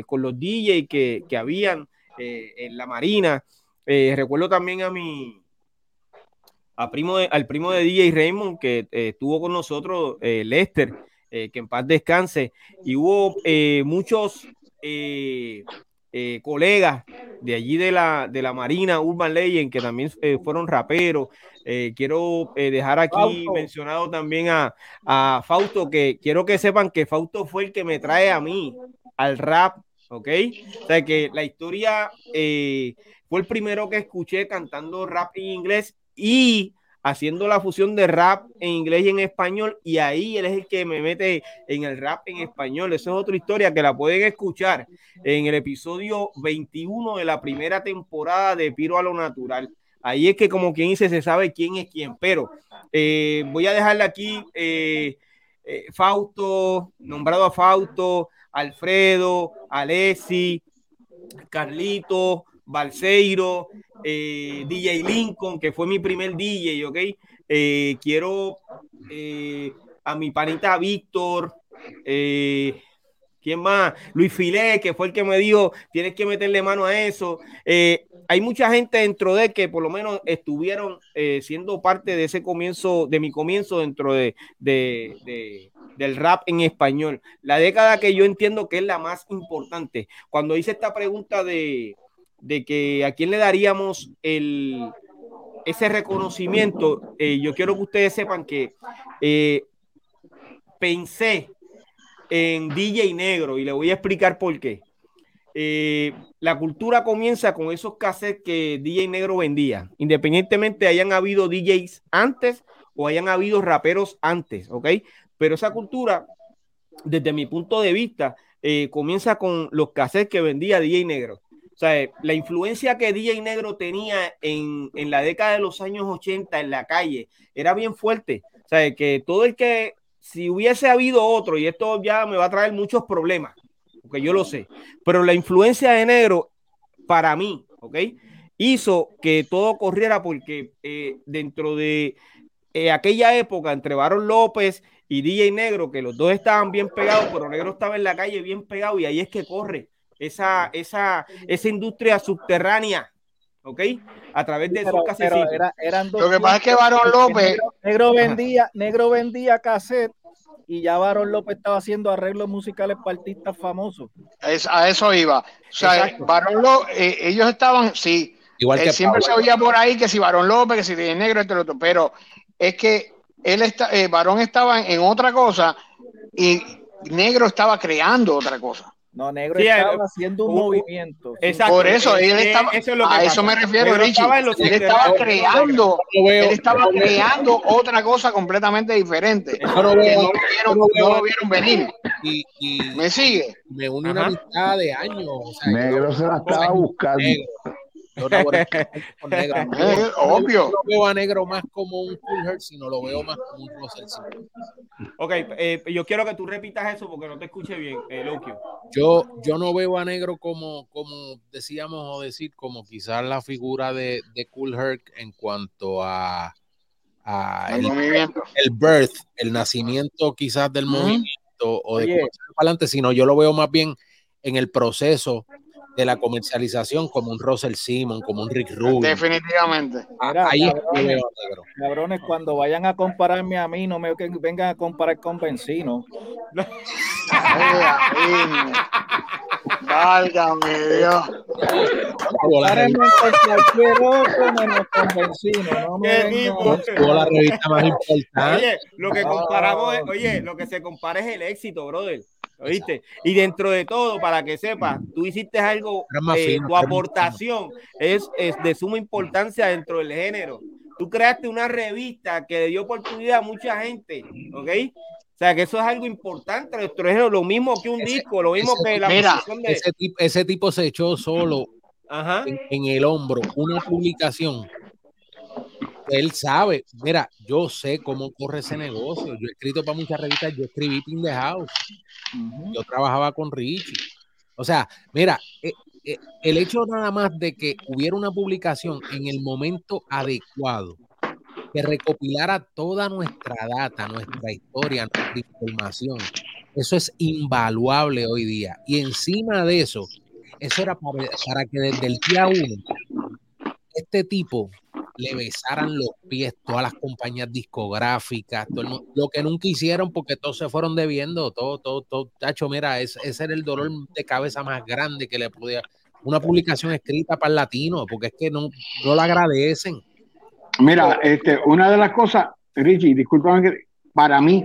con los DJ que, que habían en la Marina. Eh, recuerdo también a mi a primo al primo de DJ Raymond que eh, estuvo con nosotros, eh, Lester, que en paz descanse, y hubo muchos colegas de allí de la, de la Marina Urban Legend que también fueron raperos. quiero dejar aquí mencionado también a, a Fausto, que quiero que sepan que Fausto fue el que me trae a mí al rap, ¿ok? O sea que la historia fue el primero que escuché cantando rap en inglés y haciendo la fusión de rap en inglés y en español y ahí él es el que me mete en el rap en español. Esa es otra historia que la pueden escuchar en el episodio 21 de la primera temporada de Piro a lo Natural. Ahí es que como quien dice se sabe quién es quién, pero eh, voy a dejarle aquí eh, eh, Fausto, nombrado a Fausto, Alfredo, Alessi, Carlito, Balseiro, eh, DJ Lincoln, que fue mi primer DJ, ¿ok? Eh, quiero eh, a mi panita Víctor, ¿quién más? Luis Filé, que fue el que me dijo, tienes que meterle mano a eso. Hay mucha gente dentro de que por lo menos estuvieron siendo parte de ese comienzo, de mi comienzo dentro de, del rap en español. La década que yo entiendo que es la más importante. Cuando hice esta pregunta de, de que a quién le daríamos el, ese reconocimiento, eh, yo quiero que ustedes sepan que eh, pensé en DJ Negro y le voy a explicar por qué. Eh, la cultura comienza con esos cassettes que DJ Negro vendía, independientemente hayan habido DJs antes o hayan habido raperos antes, ¿ok? Pero esa cultura, desde mi punto de vista, comienza con los cassettes que vendía DJ Negro. O sea, la influencia que DJ Negro tenía en, la década de los años 80 en la calle era bien fuerte. O sea, que todo el que, si hubiese habido otro, y esto ya me va a traer muchos problemas, porque yo lo sé, pero la influencia de Negro, para mí, ¿ok? Hizo que todo corriera porque eh, dentro de eh, aquella época, entre Baron López y DJ Negro, que los dos estaban bien pegados, pero Negro estaba en la calle bien pegado y ahí es que corre esa, esa, esa industria subterránea, ¿ok? A través de esos cassettes. Lo que pasa es que Barón López. Negro, vendía, negro vendía cassette y ya Barón López estaba haciendo arreglos musicales para artistas famosos. a eso iba. O sea, Barón López, eh, ellos estaban, sí. Igual que siempre se oía por ahí que si Barón López, que si tiene negro, este otro, pero es que él está, eh, Barón estaba en otra cosa y Negro estaba creando otra cosa. No, Negro estaba haciendo un movimiento. Por eso, él estaba, a eso me refiero, Richie. él estaba creando, él estaba creando otra cosa completamente diferente. No, lo, vieron, no, lo vieron venir. Y, ¿Me sigue? Me une una mitad de años. negro se la estaba buscando. obvio. No veo a negro más como un Cool sino lo veo más como un Russell Ok, eh, yo quiero que tú repitas eso porque no te escuché bien, eh, Yo, yo no veo a negro como, como decíamos o decir, como quizás la figura de, de Cool Herc en cuanto a, el, el, birth, el nacimiento quizás del movimiento o de para adelante, sino yo lo veo más bien en el proceso de la comercialización como un Russell Simon, como un Rick Rubin. Definitivamente. Ahí cabrones, cabrones, cuando vayan a compararme a mí, no me vengan a comparar con Vencino. Válgame Dios. la revista más importante. Oye, lo que comparamos es, oye, lo que se compara es el éxito, brother. ¿Oíste? Y dentro de todo, para que sepas, tú hiciste algo, eh, tu aportación es, es de suma importancia dentro del género. Tú creaste una revista que le dio oportunidad a mucha gente, ¿ok? O sea, que eso es algo importante nuestro género, lo mismo que un disco, lo mismo que la mira, de... ese, tipo, ese tipo se echó solo En, en el hombro una publicación él sabe, mira, yo sé cómo corre ese negocio. Yo he escrito para muchas revistas, yo escribí Pin the House. Yo trabajaba con Richie. O sea, mira, eh, eh, el hecho nada más de que hubiera una publicación en el momento adecuado, que recopilara toda nuestra data, nuestra historia, nuestra información, eso es invaluable hoy día. Y encima de eso, eso era para, para que desde el día uno, este tipo le besaran los pies todas las compañías discográficas, lo que nunca hicieron porque todos se fueron debiendo, todo, todo, todo, tacho, mira, ese, era el dolor de cabeza más grande que le podía, una publicación escrita para el latino, porque es que no, no la agradecen. Mira, este, una de las cosas, Richie, discúlpame, para mí,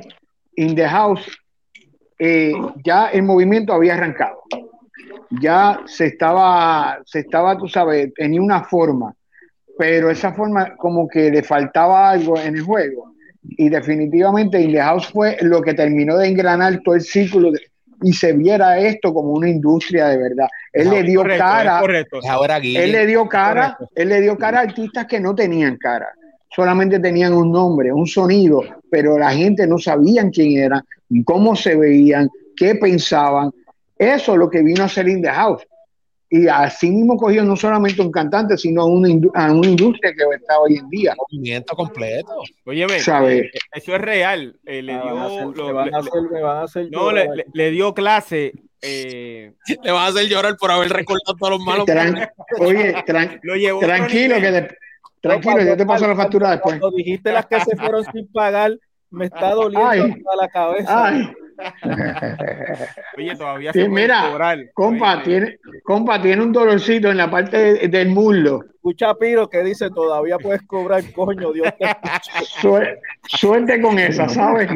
In the House, eh, ya el movimiento había arrancado. Ya se estaba, se estaba, tú sabes, tenía una forma pero esa forma como que le faltaba algo en el juego. Y definitivamente In the House fue lo que terminó de engranar todo el círculo y se viera esto como una industria de verdad. Él le dio cara, él le dio cara, él le dio cara a artistas que no tenían cara, solamente tenían un nombre, un sonido, pero la gente no sabían quién eran, cómo se veían, qué pensaban. Eso es lo que vino a ser In the House y así mismo cogió no solamente un cantante, sino a una, una industria que está hoy en día. Movimiento completo. Oye, ¿sabe? eso es real. Eh, le dio. No, le, dio clase. Eh, le van a hacer llorar por haber recordado todos los malos. oye, tranquilo, que tranquilo, yo te paso la factura después. Cuando dijiste las que se fueron sin pagar, me está doliendo la cabeza. Ay. Oye, todavía se mira, Compa, tiene, compa, tiene un dolorcito en la parte del muslo. Escucha Piro que dice, todavía puedes cobrar, coño, Dios te Suerte con esa, ¿sabes?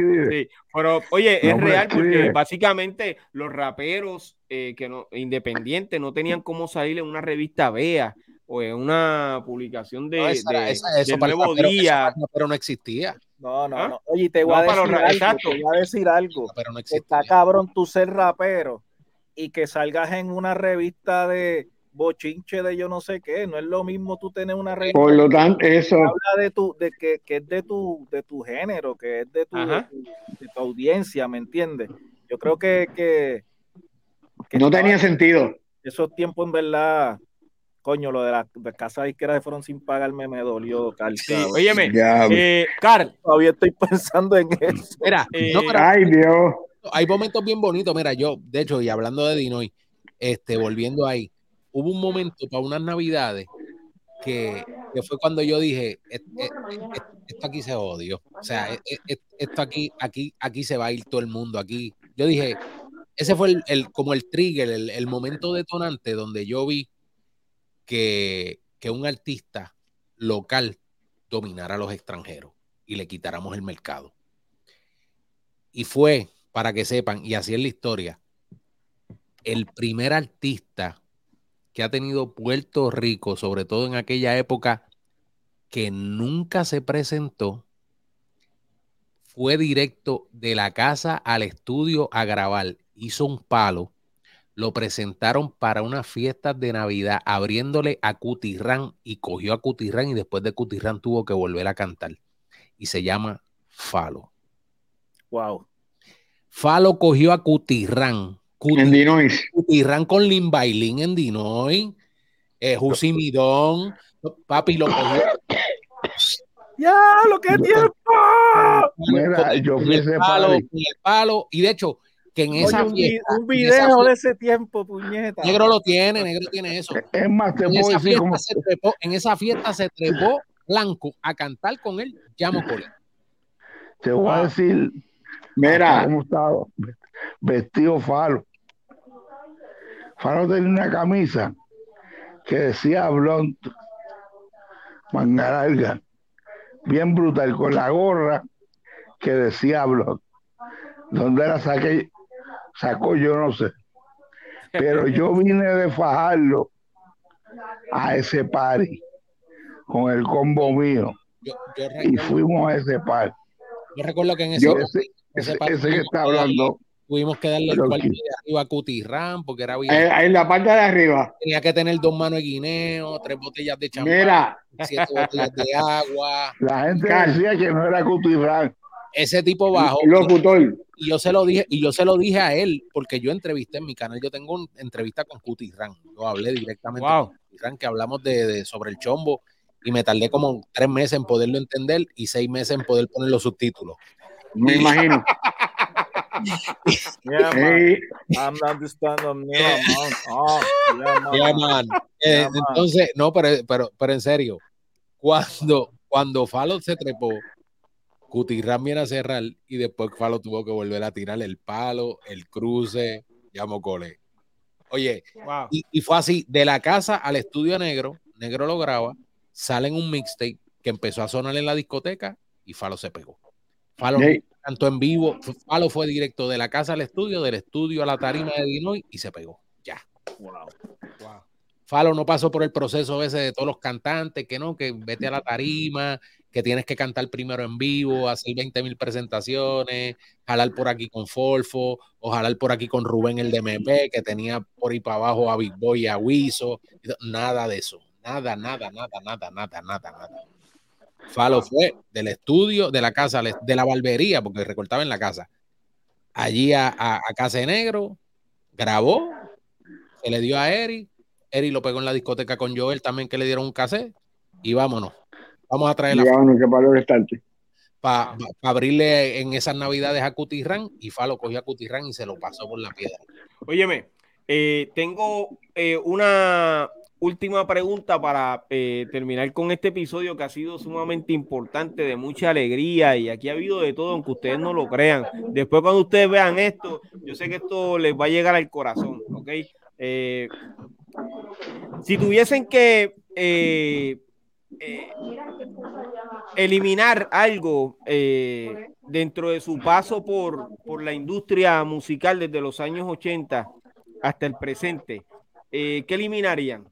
pero oye, es real porque básicamente los raperos eh, que no, independientes no tenían cómo salir en una revista Vea o en una publicación de, eso nuevo día. pero no existía. No, no, ¿Ah? no. Oye, te voy, a decir algo, te voy a decir algo. pero no Está cabrón tú ser rapero y que salgas en una revista de bochinche de yo no sé qué. No es lo mismo tú tener una revista. Por lo tanto, eso. habla de tu, de que, que, es de tu, de tu género, que es de tu, de tu, audiencia, ¿me entiendes? Yo creo que, que, que no tenía sentido. Esos tiempos en verdad coño, lo de la de casa izquierda fueron sin pagarme me dolió, Carl. Sí, óyeme, eh, Carl. Todavía estoy pensando en eso. Mira, eh, ay Dios. Hay momentos bien bonitos. Mira, yo, de hecho, y hablando de Dinoy, este, volviendo ahí, hubo un momento para unas navidades que, que fue cuando yo dije, esto aquí se odió. O sea, esto aquí, aquí, aquí se va a ir todo el mundo. Aquí, yo dije, ese fue el, el como el trigger, el, el momento detonante donde yo vi que, un artista local dominara a los extranjeros y le quitáramos el mercado. Y fue, para que sepan, y así es la historia, el primer artista que ha tenido Puerto Rico, sobre todo en aquella época, que nunca se presentó, fue directo de la casa al estudio a grabar, hizo un palo lo presentaron para unas fiestas de Navidad, abriéndole a Cutirrán y cogió a Cutirrán y después de Cutirrán tuvo que volver a cantar. Y se llama Falo. Wow. Falo cogió a Cutirrán. en Dinoy. Cutirrán con Limbailín en Dinoy. Eh, Midón. Papi lo cogió. ¡Ya! ¡Lo que tiempo! Mira, yo fui ese palo, el palo. Y de hecho, que en esa fiesta, un video de ese tiempo, puñeta. Negro lo tiene, negro tiene eso. Es más, te en, esa fiesta como... se trepó, en esa fiesta se trepó Blanco a cantar con él, llamo Cole. Te voy a decir, mira cómo estaba vestido Falo. Falo tenía una camisa que decía Blunt, manga larga, bien brutal, con la gorra que decía Blunt. ¿Dónde la saqué? Sacó yo no sé. Pero yo vine de fajarlo a ese party con el combo mío. y fuimos a ese party. Yo recuerdo que en ese, ese, ese, que está hablando Tuvimos que darle el cuarto de arriba a Cutirran porque era bien. Eh, en la parte de arriba. Tenía que tener dos manos de guineo, tres botellas de champán, Mira. siete botellas de agua. La gente decía que no era Cutirran. Ese tipo bajo. Locutor. Y yo se lo dije, y yo se lo dije a él, porque yo entrevisté en mi canal, yo tengo una entrevista con Cutirran. Yo hablé directamente con Cutirran, que hablamos de, sobre el chombo, y me tardé como tres meses en poderlo entender y seis meses en poder poner los subtítulos. Me imagino. yeah, man. I'm understanding oh, yeah, man. Eh, entonces, no, pero, pero, pero en serio, cuando, cuando Falo se trepó, Cutirán viene a cerrar y después Falo tuvo que volver a tirar el palo, el cruce, llamo cole. Oye, y, y, fue así, de la casa al estudio negro, negro lo graba, sale en un mixtape que empezó a sonar en la discoteca y Falo se pegó. Falo tanto en vivo. Falo fue directo de la casa al estudio, del estudio a la tarima de Dinoy y se pegó. Ya. Wow. Falo no pasó por el proceso ese de todos los cantantes, que no, que vete a la tarima, que tienes que cantar primero en vivo, hacer 20 mil presentaciones, jalar por aquí con Folfo, o jalar por aquí con Rubén el DMP, que tenía por ahí para abajo a Big Boy y a Wiso. Nada de eso. Nada, nada, nada, nada, nada, nada, nada. Falo fue del estudio, de la casa, de la barbería, porque recortaba en la casa, allí a, a, Casa de Negro, grabó, se le dio a Eri, Eri lo pegó en la discoteca con Joel también, que le dieron un cassette, y vámonos. Vamos a traer la. Para abrirle en esas navidades a Cutirran, y Falo cogió a Cutirran y se lo pasó por la piedra. Óyeme, eh, tengo eh, una, última pregunta para eh, terminar con este episodio que ha sido sumamente importante, de mucha alegría y aquí ha habido de todo, aunque ustedes no lo crean. Después cuando ustedes vean esto, yo sé que esto les va a llegar al corazón, ¿ok? Eh, si tuviesen que eh, eliminar algo dentro de su paso por, por la industria musical desde los años 80 hasta el presente, ¿qué eliminarían?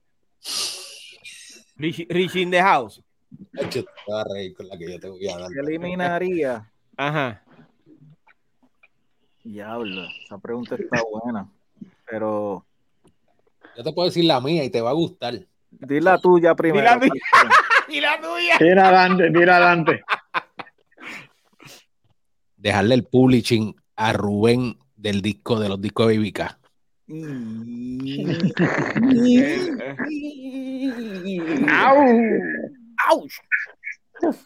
Rich, in the house. Eliminaría. Ajá. Diablo, esa pregunta está buena. Pero. Yo te puedo decir la mía y te va a gustar. Di la tuya primero. Di la tuya. Tira adelante, tira adelante. Dejarle el publishing a Rubén del disco de los discos de Baby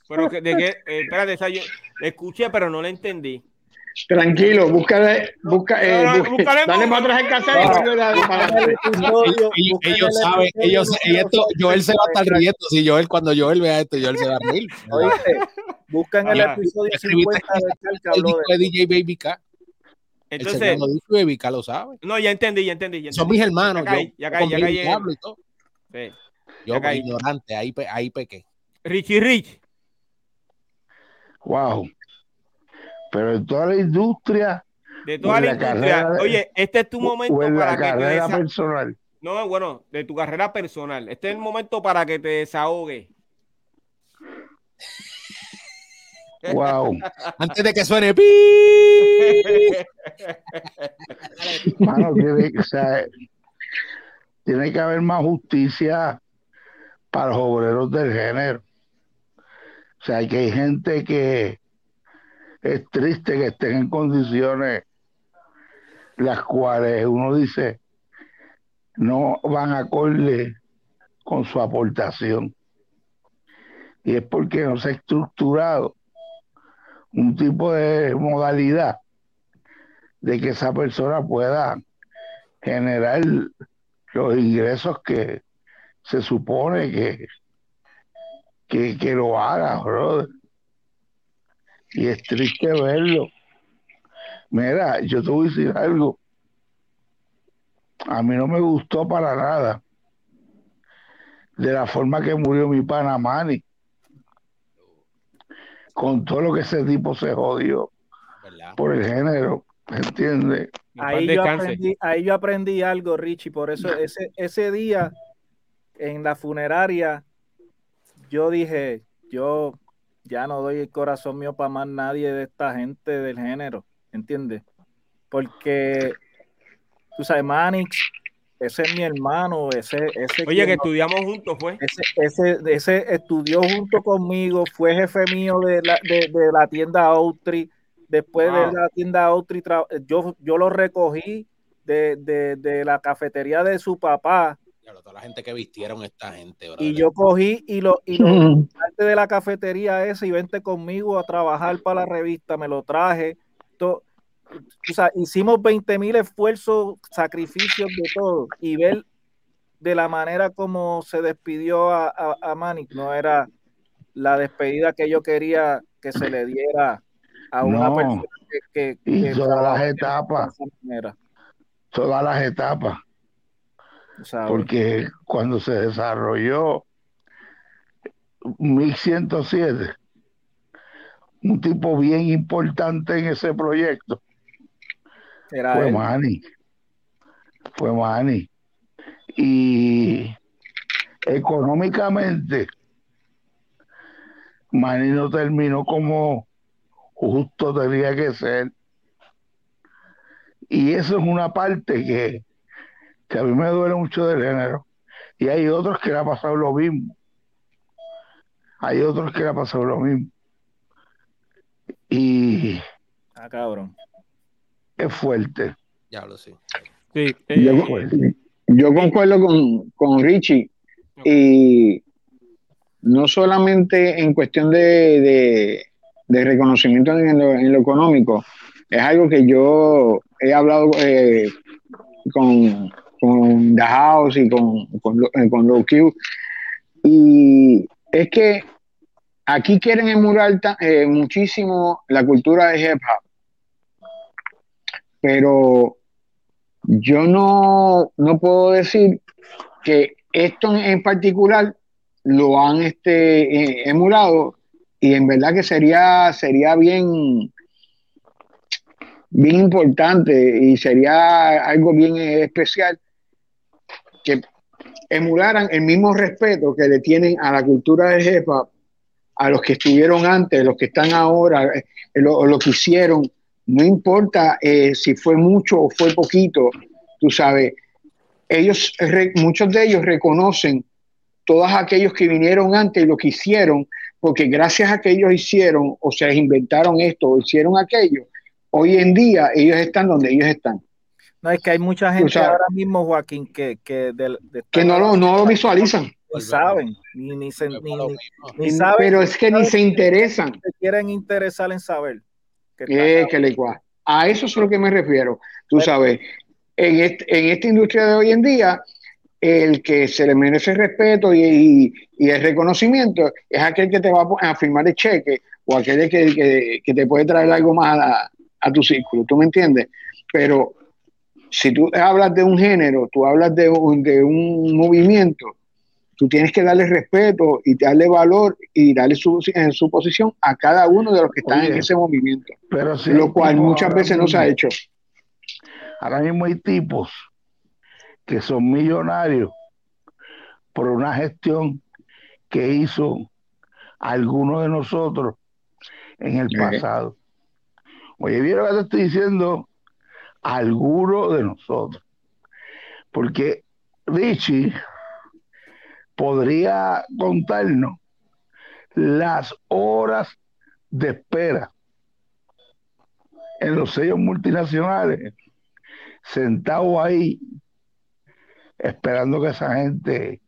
pero que, de que, eh, espérate, esa yo escuché, pero no la entendí. Tranquilo, búscale, busca, eh, no, no, busca, dale para atrás en casa y ellos saben, ellos, y esto, Joel se va a estar riendo, si Joel, cuando Joel vea esto, Joel se va a reír. Oíste, buscan el episodio 50 de DJ Baby K. Entonces, el Baby K lo sabe. No, ya entendí, ya entendí. Ya Son mis hermanos. Ya caí, ya caí, ya caí. Y todo. Sí. Yo, ignorante, ahí, ahí pequé. Richie Rich. Wow. Pero en toda la industria. De toda la, industria. Oye, este es tu momento para la que carrera te personal. No, bueno, de tu carrera personal. Este es el momento para que te desahogue. Wow. Antes de que suene pi. Mano, tiene, o sea, tiene que haber más justicia para los obreros del género. O sea, que hay gente que es triste que estén en condiciones las cuales uno dice no van a acorde con su aportación. Y es porque no se ha estructurado un tipo de modalidad de que esa persona pueda generar los ingresos que se supone que, que, que lo haga, brother. Y es triste verlo. Mira, yo te voy a decir algo. A mí no me gustó para nada de la forma que murió mi pana Manny. Con todo lo que ese tipo se jodió por el género, ¿entiendes? Ahí yo, aprendí, ahí yo aprendí algo, Richie, por eso ese, ese día en la funeraria, yo dije, yo ya no doy el corazón mío para más nadie de esta gente del género, ¿entiendes? Porque, tú sabes, Manix, ese es mi hermano, ese... ese Oye, que estudiamos juntos, fue. Ese, ese, estudió junto conmigo, fue jefe mío de la, de, la tienda Autry, después de la tienda Autry, yo, yo lo recogí de, de la cafetería de su papá, toda la gente que vistieron esta gente. Y yo cogí y lo, y lo parte de la cafetería ese y vente conmigo a trabajar para la revista, me lo traje. o sea, hicimos 20 mil esfuerzos, sacrificios de todo. Y ver de la manera como se despidió a, a, no era la despedida que yo quería que se le diera a una persona que, y todas las etapas. todas las etapas porque cuando se desarrolló 1107, un tipo bien importante en ese proyecto fue Manny. Fue Manny. Y económicamente, Manny no terminó como justo tenía que ser. Y eso es una parte que que a mí me duele mucho del género. Y hay otros que le ha pasado lo mismo. Hay otros que le ha pasado lo mismo. Y. Ah, cabrón. Es fuerte. Ya lo sé. Sí, yo, concuerdo con, con Richie. Y no solamente en cuestión de, de, reconocimiento en lo, económico, es algo que yo he hablado eh, con, con The House y con, con, eh, con Low Q. Y es que aquí quieren emular eh, muchísimo la cultura de hip hop. Pero yo no, no puedo decir que esto en particular lo han este, eh, emulado y en verdad que sería, sería bien, bien importante y sería algo bien especial que emularan el mismo respeto que le tienen a la cultura de jefa, a los que estuvieron antes, los que están ahora, eh, lo, lo que hicieron, no importa eh, si fue mucho o fue poquito, tú sabes, ellos, muchos de ellos reconocen todos aquellos que vinieron antes y lo que hicieron, porque gracias a que ellos hicieron o se inventaron esto o hicieron aquello, hoy en día ellos están donde ellos están. No, es que hay mucha gente ahora mismo, Joaquín, que, que, que no, lo, no lo visualizan. Ni saben, ni, ni, ni, saben. Pero es que ni se interesan. Se quieren interesar en saber. Que, que le A eso es a lo que me refiero. Tú sabes, en, en esta industria de hoy en día, el que se le merece respeto y, y, el reconocimiento es aquel que te va a firmar el cheque o aquel que, que, que te puede traer algo más a, a, tu círculo. ¿Tú me entiendes? Pero si tú hablas de un género, tú hablas de un, de un movimiento, tú tienes que darle respeto y darle valor y darle su, en su posición a cada uno de los que están en ese movimiento. Pero lo cual muchas veces no se ha hecho. Ahora mismo hay tipos que son millonarios por una gestión que hizo alguno de nosotros en el pasado. Oye, ¿vieron que te estoy diciendo? Alguno de nosotros. Porque Richie podría contarnos las horas de espera en los sellos multinacionales, sentado ahí, esperando que esa gente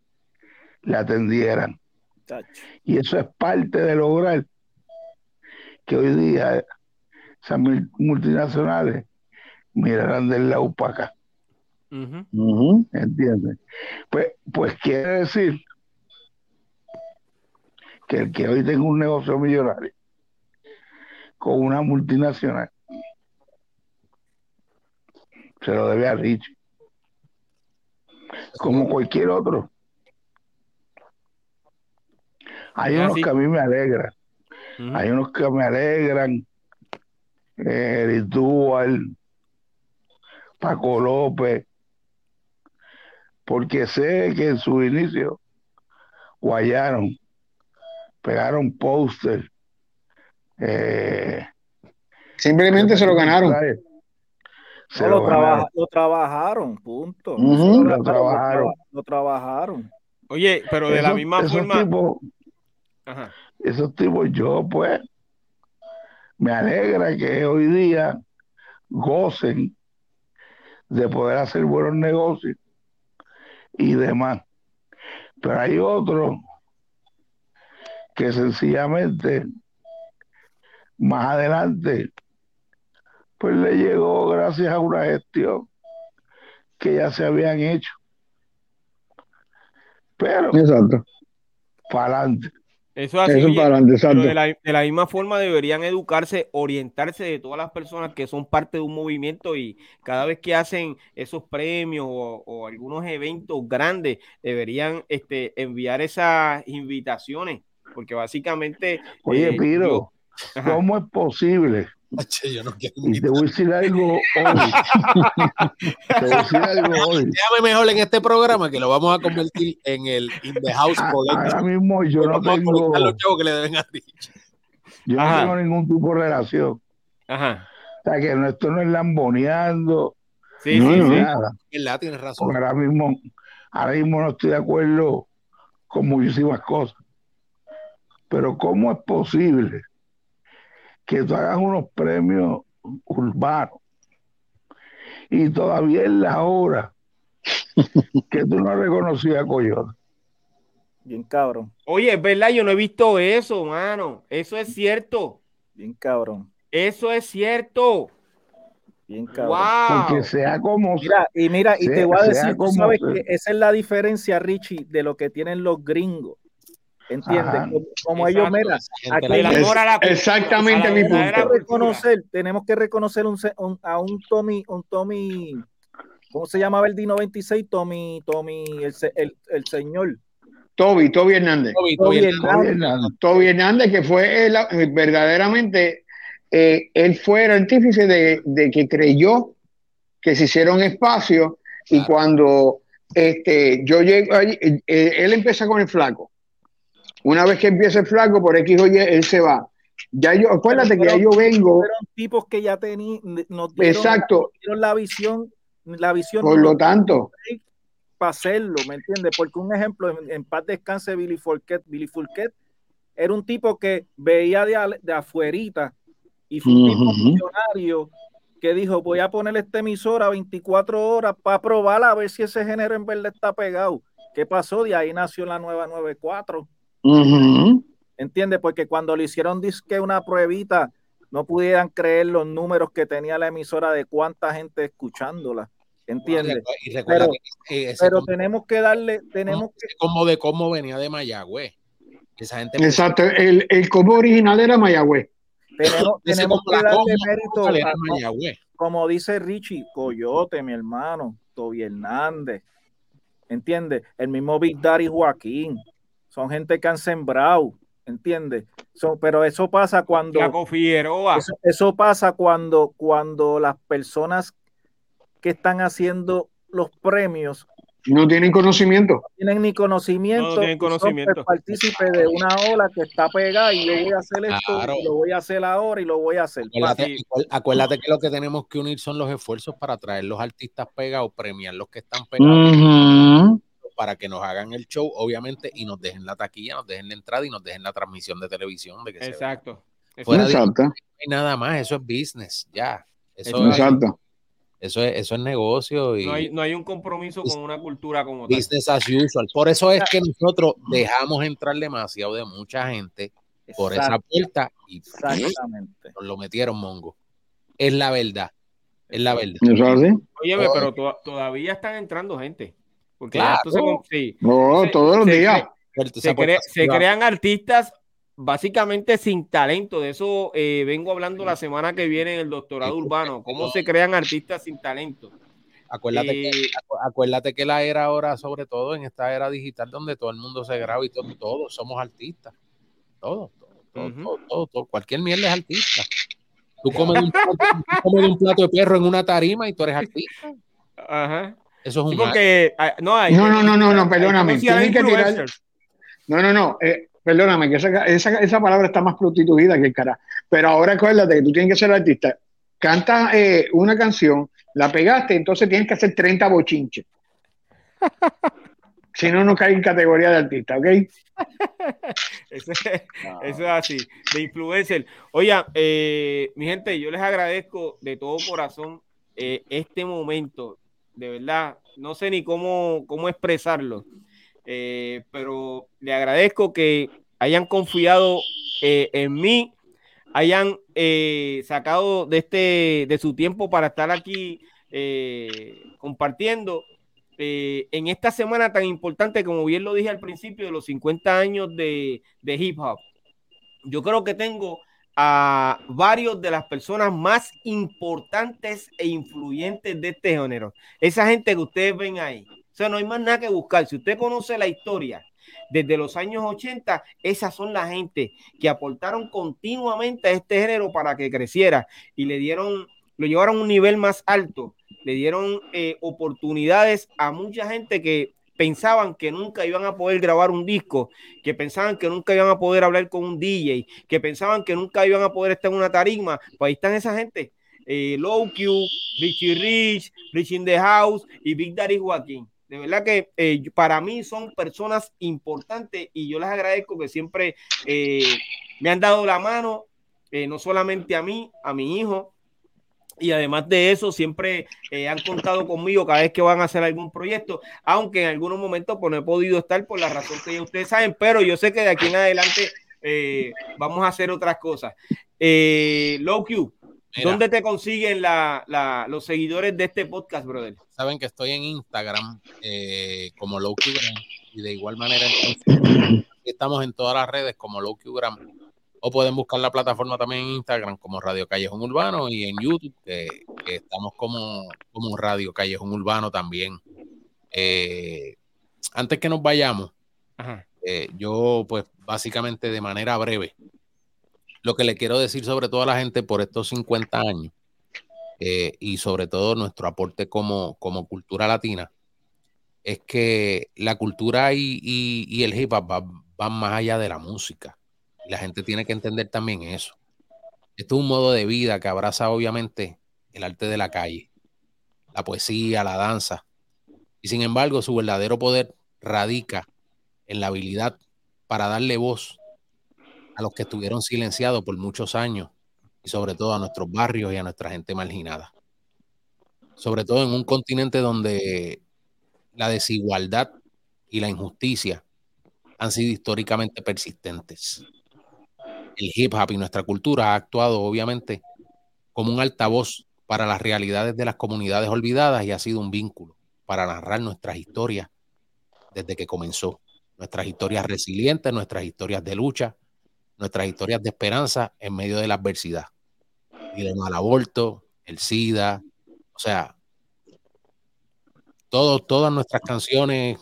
le atendieran. Y eso es parte de lograr que hoy día esas multinacionales mirarán del lado para acá. ¿Entiendes? Pues, pues quiere decir que el que hoy tenga un negocio millonario con una multinacional se lo debe a Rich. Como cualquier otro. Hay unos que a mí me alegran. Hay unos que me alegran. Eric Dual, Paco López, porque sé que en su inicio guayaron, pegaron póster. Eh, Simplemente se lo ganaron. Se lo, lo, trabajaron, punto. lo, trabajaron. Lo, trabajaron. Oye, pero de la misma forma. Esos tipos, yo, pues, me alegra que hoy día gocen de poder hacer buenos negocios y demás. Pero hay otros que sencillamente más adelante pues le llegó gracias a una gestión que ya se habían hecho. Pero Exacto. para adelante. Eso así, de, la, misma forma deberían educarse, orientarse de todas las personas que son parte de un movimiento y cada vez que hacen esos premios o, algunos eventos grandes, deberían este, enviar esas invitaciones, porque básicamente... Oye, eh, Piro, ¿cómo es posible y te voy a decir algo hoy. te voy a decir algo hoy. Déjame mejor en este programa que lo vamos a convertir en el In the House Ahora mismo yo no tengo. que le Yo no tengo ningún tipo de relación. Ajá. O sea, que esto no es lamboneando. Sí, no, sí, sí. Nada. tienes razón. ahora mismo, ahora mismo no estoy de acuerdo con muchísimas cosas. Pero ¿cómo es posible que tú hagas unos premios urbanos y todavía es la hora que tú no reconocías a Coyote. Bien cabrón. Oye, es verdad, yo no he visto eso, mano. Eso es cierto. Bien cabrón. Eso es cierto. Bien cabrón. Wow. Porque sea como Mira, y mira, y te voy a decir, tú sabes que esa es la diferencia, Richie, de lo que tienen los gringos. ¿Entiendes? Como, ellos, mira, exactamente mi punto. reconocer, tenemos que reconocer un, a un Tommy, un Tommy, ¿cómo se llamaba el D96? Tommy, Tommy, el, el, el señor. Toby, Toby Hernández. Toby, Hernández. Toby Hernández, que fue verdaderamente, eh, él fue el artífice de, de, que creyó que se hicieron espacios y cuando este, yo llego, eh, él empieza con el flaco una vez que empiece el flaco, por X o Y, él se va. Ya yo, acuérdate que ya yo vengo. Fueron tipos que ya tenían, exacto. la visión, la visión. Por lo tanto. Para hacerlo, ¿me entiendes? Porque un ejemplo, en, paz descanse Billy Fourquet. Billy Fourquet era un tipo que veía de, de afuerita y fue un tipo millonario que dijo, voy a poner esta emisora 24 horas para probar a ver si ese género en verdad está pegado. ¿Qué pasó? De ahí nació la nueva 94. Uh ¿Entiendes? Porque cuando le hicieron disque una pruebita, no pudieran creer los números que tenía la emisora de cuánta gente escuchándola. ¿Entiendes? pero, tenemos que darle, tenemos que... Como de cómo venía de Mayagüez. Esa gente Exacto, el, el combo original era Mayagüez. Tenemos, tenemos que darle mérito a, como dice Richie, Coyote, mi hermano, Toby Hernández, ¿entiendes? El mismo Big Daddy Joaquín, son gente que han sembrado, ¿entiendes? pero eso pasa cuando... Eso, eso, pasa cuando, cuando las personas que están haciendo los premios no tienen conocimiento. No tienen ni conocimiento. No tienen conocimiento. partícipe de una ola que está pegada y yo voy a hacer esto, y lo voy a hacer ahora y lo voy a hacer. Acuérdate, que lo que tenemos que unir son los esfuerzos para traer los artistas pegados, premiar los que están pegados para que nos hagan el show, obviamente, y nos dejen la taquilla, nos dejen la entrada y nos dejen la transmisión de televisión. De que Exacto. Exacto. no hay nada más, eso es business, ya. Eso Exacto. Es, eso es, eso es negocio y no hay, no hay un compromiso con una cultura como business as usual. Por eso es que nosotros dejamos entrar demasiado de mucha gente por esa puerta y Exactamente. nos lo metieron mongo. Es la verdad. Es la verdad. Oye, pero todavía están entrando gente no, todos los días. Se, crean artistas básicamente sin talento. De eso eh, vengo hablando la semana que viene en el doctorado urbano. ¿Cómo se crean artistas sin talento? Acuérdate, que, eh, acuérdate que la era ahora, sobre todo en esta era digital, donde todo el mundo se graba y todos somos artistas. todo, todo, todo, todo, cualquier mierda es artista. Tú comes, un plato, un plato de perro en una tarima y tú eres artista. Ajá. Eso es un. porque, no, hay, no, no, no, no, no, perdóname. Tienen que tirar. No, no, no. Eh, perdóname, que esa, esa, esa, palabra está más prostituida que el cara. Pero ahora acuérdate que tú tienes que ser artista. Canta eh, una canción, la pegaste, entonces tienes que hacer 30 bochinches. si no, no cae en categoría de artista, ¿ok? eso, es, así, de influencer. Oiga, eh, mi gente, yo les agradezco de todo corazón eh, este momento, de verdad, no sé ni cómo, cómo expresarlo, eh, pero le agradezco que hayan confiado en mí, hayan sacado de, este, de su tiempo para estar aquí compartiendo eh, en esta semana tan importante, como bien lo dije al principio, de los 50 años de, hip hop, yo creo que tengo a varios de las personas más importantes e influyentes de este género. Esa gente que ustedes ven ahí. O sea, no hay más nada que buscar. Si usted conoce la historia desde los años 80, esas son las gente que aportaron continuamente a este género para que creciera y le dieron, lo llevaron a un nivel más alto le dieron eh, oportunidades a mucha gente que pensaban que nunca iban a poder grabar un disco, que pensaban que nunca iban a poder hablar con un DJ, que pensaban que nunca iban a poder estar en una tarima. Pues ahí están esa gente. Eh, Low Q, Richie Rich, Rich in the House y Big Daddy Joaquín. De verdad que eh, para mí son personas importantes y yo les agradezco que siempre me han dado la mano, no solamente a mí, a mi hijo, y además de eso, siempre eh, han contado conmigo cada vez que van a hacer algún proyecto, aunque en algunos momentos pues, no he podido estar por la razón que ya ustedes saben, pero yo sé que de aquí en adelante eh, vamos a hacer otras cosas. Eh, Low Q, ¿dónde te consiguen los seguidores de este podcast, brother? Saben que estoy en Instagram como Low Q y de igual manera estamos en todas las redes como Low Q o pueden buscar la plataforma también en Instagram como Radio Callejón Urbano y en YouTube, que, estamos como, como Radio Callejón Urbano también. Eh, antes que nos vayamos, eh, yo pues básicamente de manera breve, lo que le quiero decir sobre toda la gente por estos 50 años eh, y sobre todo nuestro aporte como, como cultura latina, es que la cultura y, el hip hop van más allá de la música la gente tiene que entender también eso. Esto es un modo de vida que abraza obviamente el arte de la calle, la poesía, la danza. Y sin embargo, su verdadero poder radica en la habilidad para darle voz a los que estuvieron silenciados por muchos años y sobre todo a nuestros barrios y a nuestra gente marginada. Sobre todo en un continente donde la desigualdad y la injusticia han sido históricamente persistentes el hip hop y nuestra cultura ha actuado obviamente como un altavoz para las realidades de las comunidades olvidadas y ha sido un vínculo para narrar nuestras historias desde que comenzó. Nuestras historias resilientes, nuestras historias de lucha, nuestras historias de esperanza en medio de la adversidad. Y de mal aborto, el SIDA, o sea, todo, todas nuestras canciones,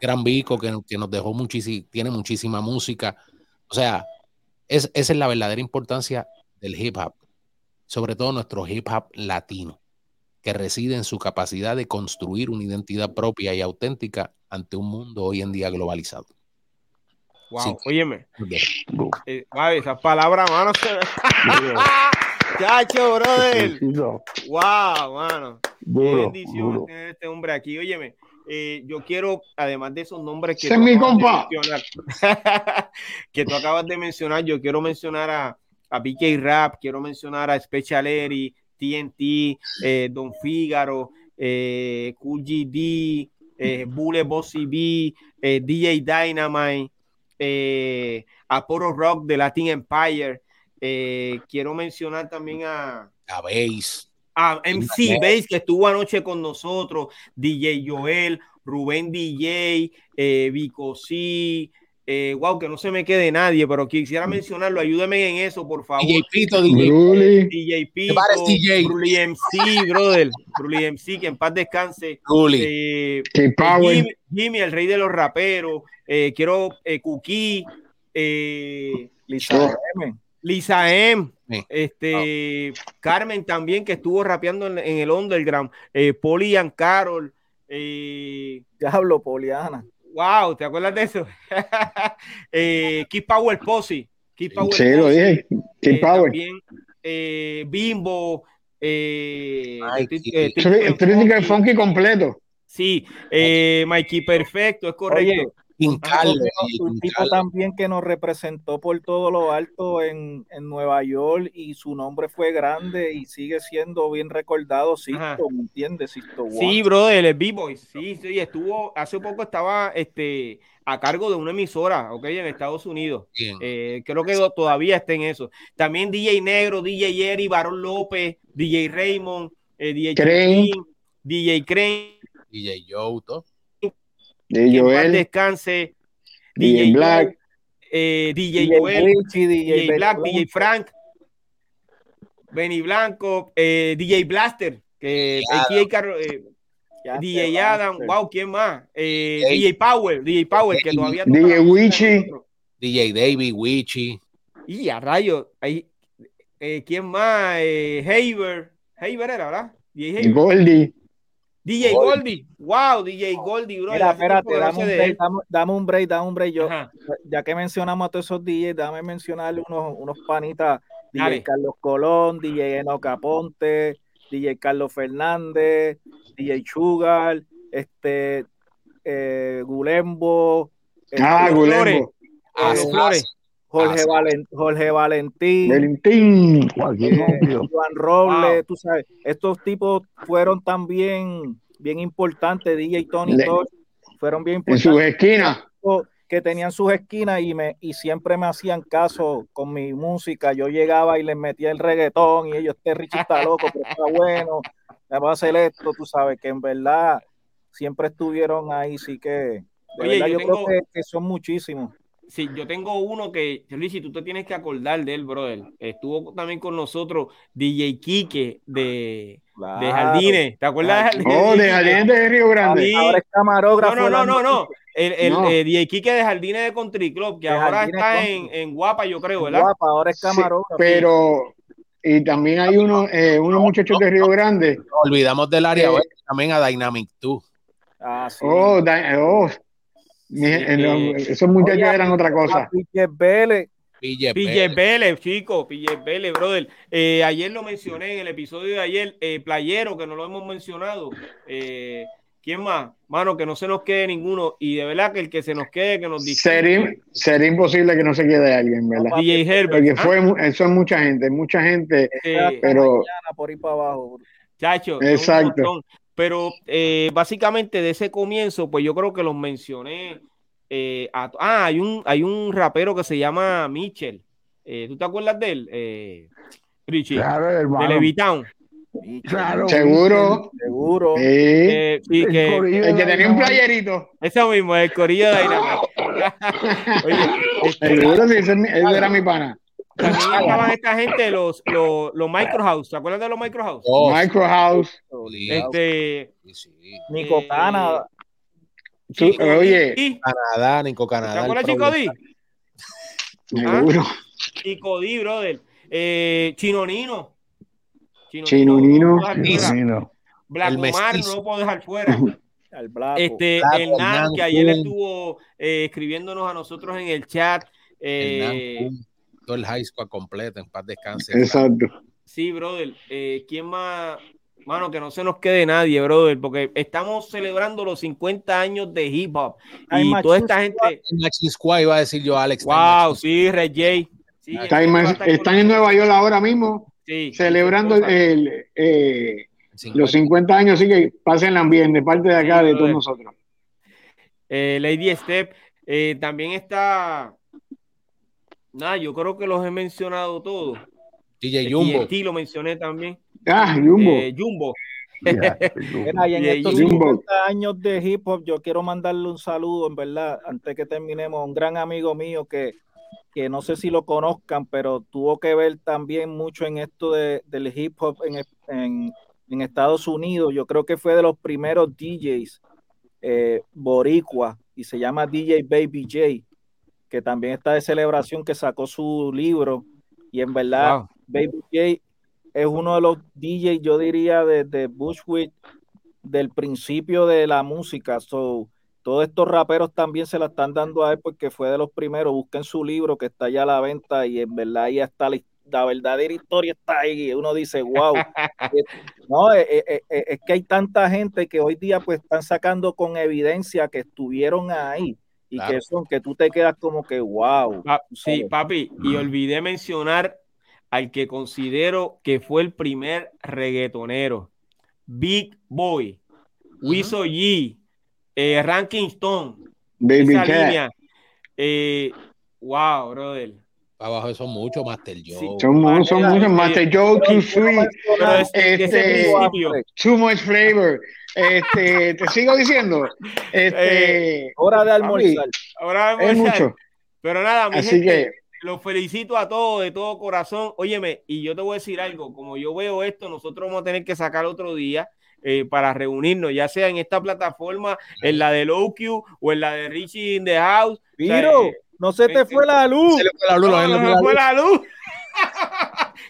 Gran Vico, que, que nos dejó muchísima, tiene muchísima música. O sea, esa es la verdadera importancia del hip hop, sobre todo nuestro hip hop latino, que reside en su capacidad de construir una identidad propia y auténtica ante un mundo hoy en día globalizado. Wow, óyeme. Eh, esa palabra, mano. Chacho, brother. Wow, mano. Qué bendición tener este hombre aquí. Óyeme, eh, yo quiero, además de esos nombres que, tú mi compa. que tú acabas de mencionar, yo quiero mencionar a, a BK Rap, quiero mencionar a Special Eri, TNT, eh, Don Fígaro, eh, Cool GD, eh, Bule Bossy B, eh, DJ Dynamite, eh, Aporo Rock de Latin Empire. quiero mencionar también a. A Base a MC Base que estuvo anoche con nosotros, DJ Joel, Rubén DJ, eh, Vico C, eh, wow, que no se me quede nadie, pero quisiera mencionarlo, ayúdeme en eso, por favor. DJ Pito, DJ, DJ Pito, DJ MC, brother, Ruli MC, que en paz descanse. Ruli. Eh, Jimmy, Jimmy, el rey de los raperos, eh, quiero eh, Cookie, eh, Lisa M. Lisa M. Este, Carmen también, que estuvo rapeando en, el underground. Eh, Polian Carol. Eh, Diablo, Poliana. Wow, ¿te acuerdas de eso? eh, Keep Power Posse. Keep Power sí, lo dije. Keep eh, Power. También, eh, Bimbo. Eh, el funky completo. Sí, eh, Mikey Perfecto, es correcto. Un tipo también que nos representó por todo lo alto en, Nueva York y su nombre fue grande y sigue siendo bien recordado, Sisto, ¿me entiendes? sí, brother, el B-Boy, sí, sí, estuvo, hace poco estaba este, a cargo de una emisora, ok, en Estados Unidos. Eh, creo que todavía está en eso. También DJ Negro, DJ Eri, Barón López, DJ Raymond, eh, DJ Crane. DJ Crane. DJ Yoto. DJ Joel, descanse, DJ, Black, eh, DJ, Joel, DJ, Black, DJ Frank, Benny Blanco, eh, DJ Blaster, que eh, DJ Adam, wow, ¿quién más? Eh, DJ Power, DJ Power, que todavía DJ Wichi, DJ David Wichi. Y a rayo, ahí, eh, ¿quién más? Eh, Haver, Haver era, ¿verdad? DJ Goldie. DJ Goldie, wow, DJ Goldie, bro. Mira, espérate, dame un, break, dame, un break, dame un break. Yo, ya que mencionamos a todos esos DJs, dame mencionarle unos, unos panitas. DJ Carlos Colón, DJ Eno Caponte, DJ Carlos Fernández, DJ Sugar, este, eh, Gulembo. Ah, este, Gulembo. Flores. Jorge, Jorge Valentín, Valentín. Eh, Juan Robles, tú sabes, estos tipos fueron también bien importantes, DJ Tony fueron bien importantes. En sus esquinas. Que tenían sus esquinas y, me, y siempre me hacían caso con mi música. Yo llegaba y les metía el reggaetón y ellos, este Richie está loco, pero está bueno, vamos a hacer esto, tú sabes, que en verdad siempre estuvieron ahí, sí que, yo, creo que son muchísimos. Sí, yo tengo uno que, Luis, si tú te tienes que acordar de él, brother. Estuvo también con nosotros DJ Quique de, de Jardines. ¿Te acuerdas de Jardines? Oh, de Jardines de Río Grande. Ahora es camarógrafo. No, no, no, no. El, el eh, DJ Quique de Jardines de Country Club, que ahora está en, en, Guapa, yo creo, ¿verdad? Guapa, ahora es camarógrafo. pero, y también hay uno, eh, unos muchachos de Río Grande. olvidamos del área eh, también a Dynamic 2. Ah, sí. Oh, oh esos muchachos eran otra cosa. Pille Vélez. Pille Vélez, chico, Pille Vélez, brother. Eh, ayer lo mencioné en el episodio de ayer, eh, Playero, que no lo hemos mencionado. Eh, ¿Quién más? Mano, que no se nos quede ninguno. Y de verdad que el que se nos quede, que nos diga. Sería, sería, imposible que no se quede alguien, ¿verdad? DJ Herbert. Porque fue, eso es mucha gente, mucha gente. pero. Por ir para abajo. Chacho. Exacto. Pero eh, básicamente de ese comienzo, pues yo creo que los mencioné. Eh, ah, hay un, hay un rapero que se llama Mitchell. Eh, ¿Tú te acuerdas de él? Eh, Richie. Claro, De Levitown. Claro, seguro. Seguro. Sí. sí que, el, que tenía un playerito. Eso mismo, el corillo de Oye, este, seguro, sí, ese, era mi pana. También estaban esta gente, los, los, los Microhouse. ¿Se acuerdan de los Microhouse? Oh, Microhouse. Este. Nico eh, Canadá. oye. Canadá, Nico Canadá. ¿Te acuerdas, Chico D? Seguro. ¿Ah? Chico D, brother. Eh, Chinonino. Chinonino. Chinonino. Black Omar, no lo puedo dejar fuera. El este, el Nan, que ayer estuvo eh, escribiéndonos a nosotros en el chat. Eh, todo el high school completo, en paz descanse. Exacto. Sí, brother. Eh, ¿Quién más? Mano, que no se nos quede nadie, brother, porque estamos celebrando los 50 años de hip hop. y toda esta gente. Squad iba a decir yo, Alex. Wow, sí, Red J. Sí, están en Nueva York ahora mismo, sí, celebrando el, eh, los 50 años, así que pasen bien de parte de acá, de todos nosotros. Eh, Lady Step, eh, también está Nada, yo creo que los he mencionado todos. DJ Jumbo. Y lo mencioné también. Ah, Jumbo. Eh, Jumbo. y en estos 50 años de hip hop, yo quiero mandarle un saludo, en verdad, antes que terminemos, un gran amigo mío que, que no sé si lo conozcan, pero tuvo que ver también mucho en esto de, del hip hop en, en, en, Estados Unidos. Yo creo que fue de los primeros DJs eh, boricua y se llama DJ Baby J que también está de celebración, que sacó su libro. Y en verdad, Baby J es uno de los DJs, yo diría, de, de Bushwick del principio de la música. So, todos estos raperos también se la están dando a él porque fue de los primeros. Busquen su libro que está ya a la venta y en verdad ahí está la, la verdadera historia está ahí. Uno dice, wow. Eh, no, eh, eh, es que hay tanta gente que hoy día pues están sacando con evidencia que estuvieron ahí y que son que tú te quedas como que wow. sí, papi, y olvidé mencionar al que considero que fue el primer reggaetonero, Big Boy, Wiso G, eh, Ranking Stone, Baby esa eh, wow, brother. Abajo son muchos Master Joe. son, muchos Master Joe, Too Sweet, este, Too Much Flavor. Este, te sigo diciendo. Este, eh, hora de almorzar. Hora de almorzar. Es mucho. Pero nada, mi Así gente, que los felicito a todos de todo corazón. Óyeme, y yo te voy a decir algo, como yo veo esto, nosotros vamos a tener que sacar otro día eh, para reunirnos, ya sea en esta plataforma, en la de Low-Q o en la de Richie in the House. Miro, eh, no se te fue la luz. Se le fue la luz. No, no, fue la luz.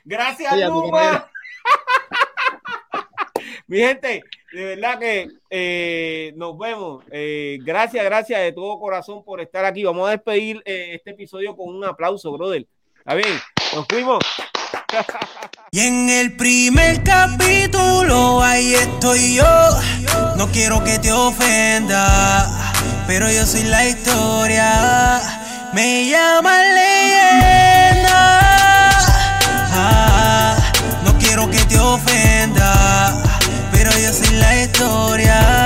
Gracias, Luma. Mi gente, de verdad que eh, nos vemos. Eh, gracias, gracias de todo corazón por estar aquí. Vamos a despedir eh, este episodio con un aplauso, brother. Está bien, nos fuimos. Y en el primer capítulo ahí estoy yo. No quiero que te ofenda, pero yo soy la historia. Me llama leyenda. Ah, no quiero que te ofenda, pero yo soy la historia.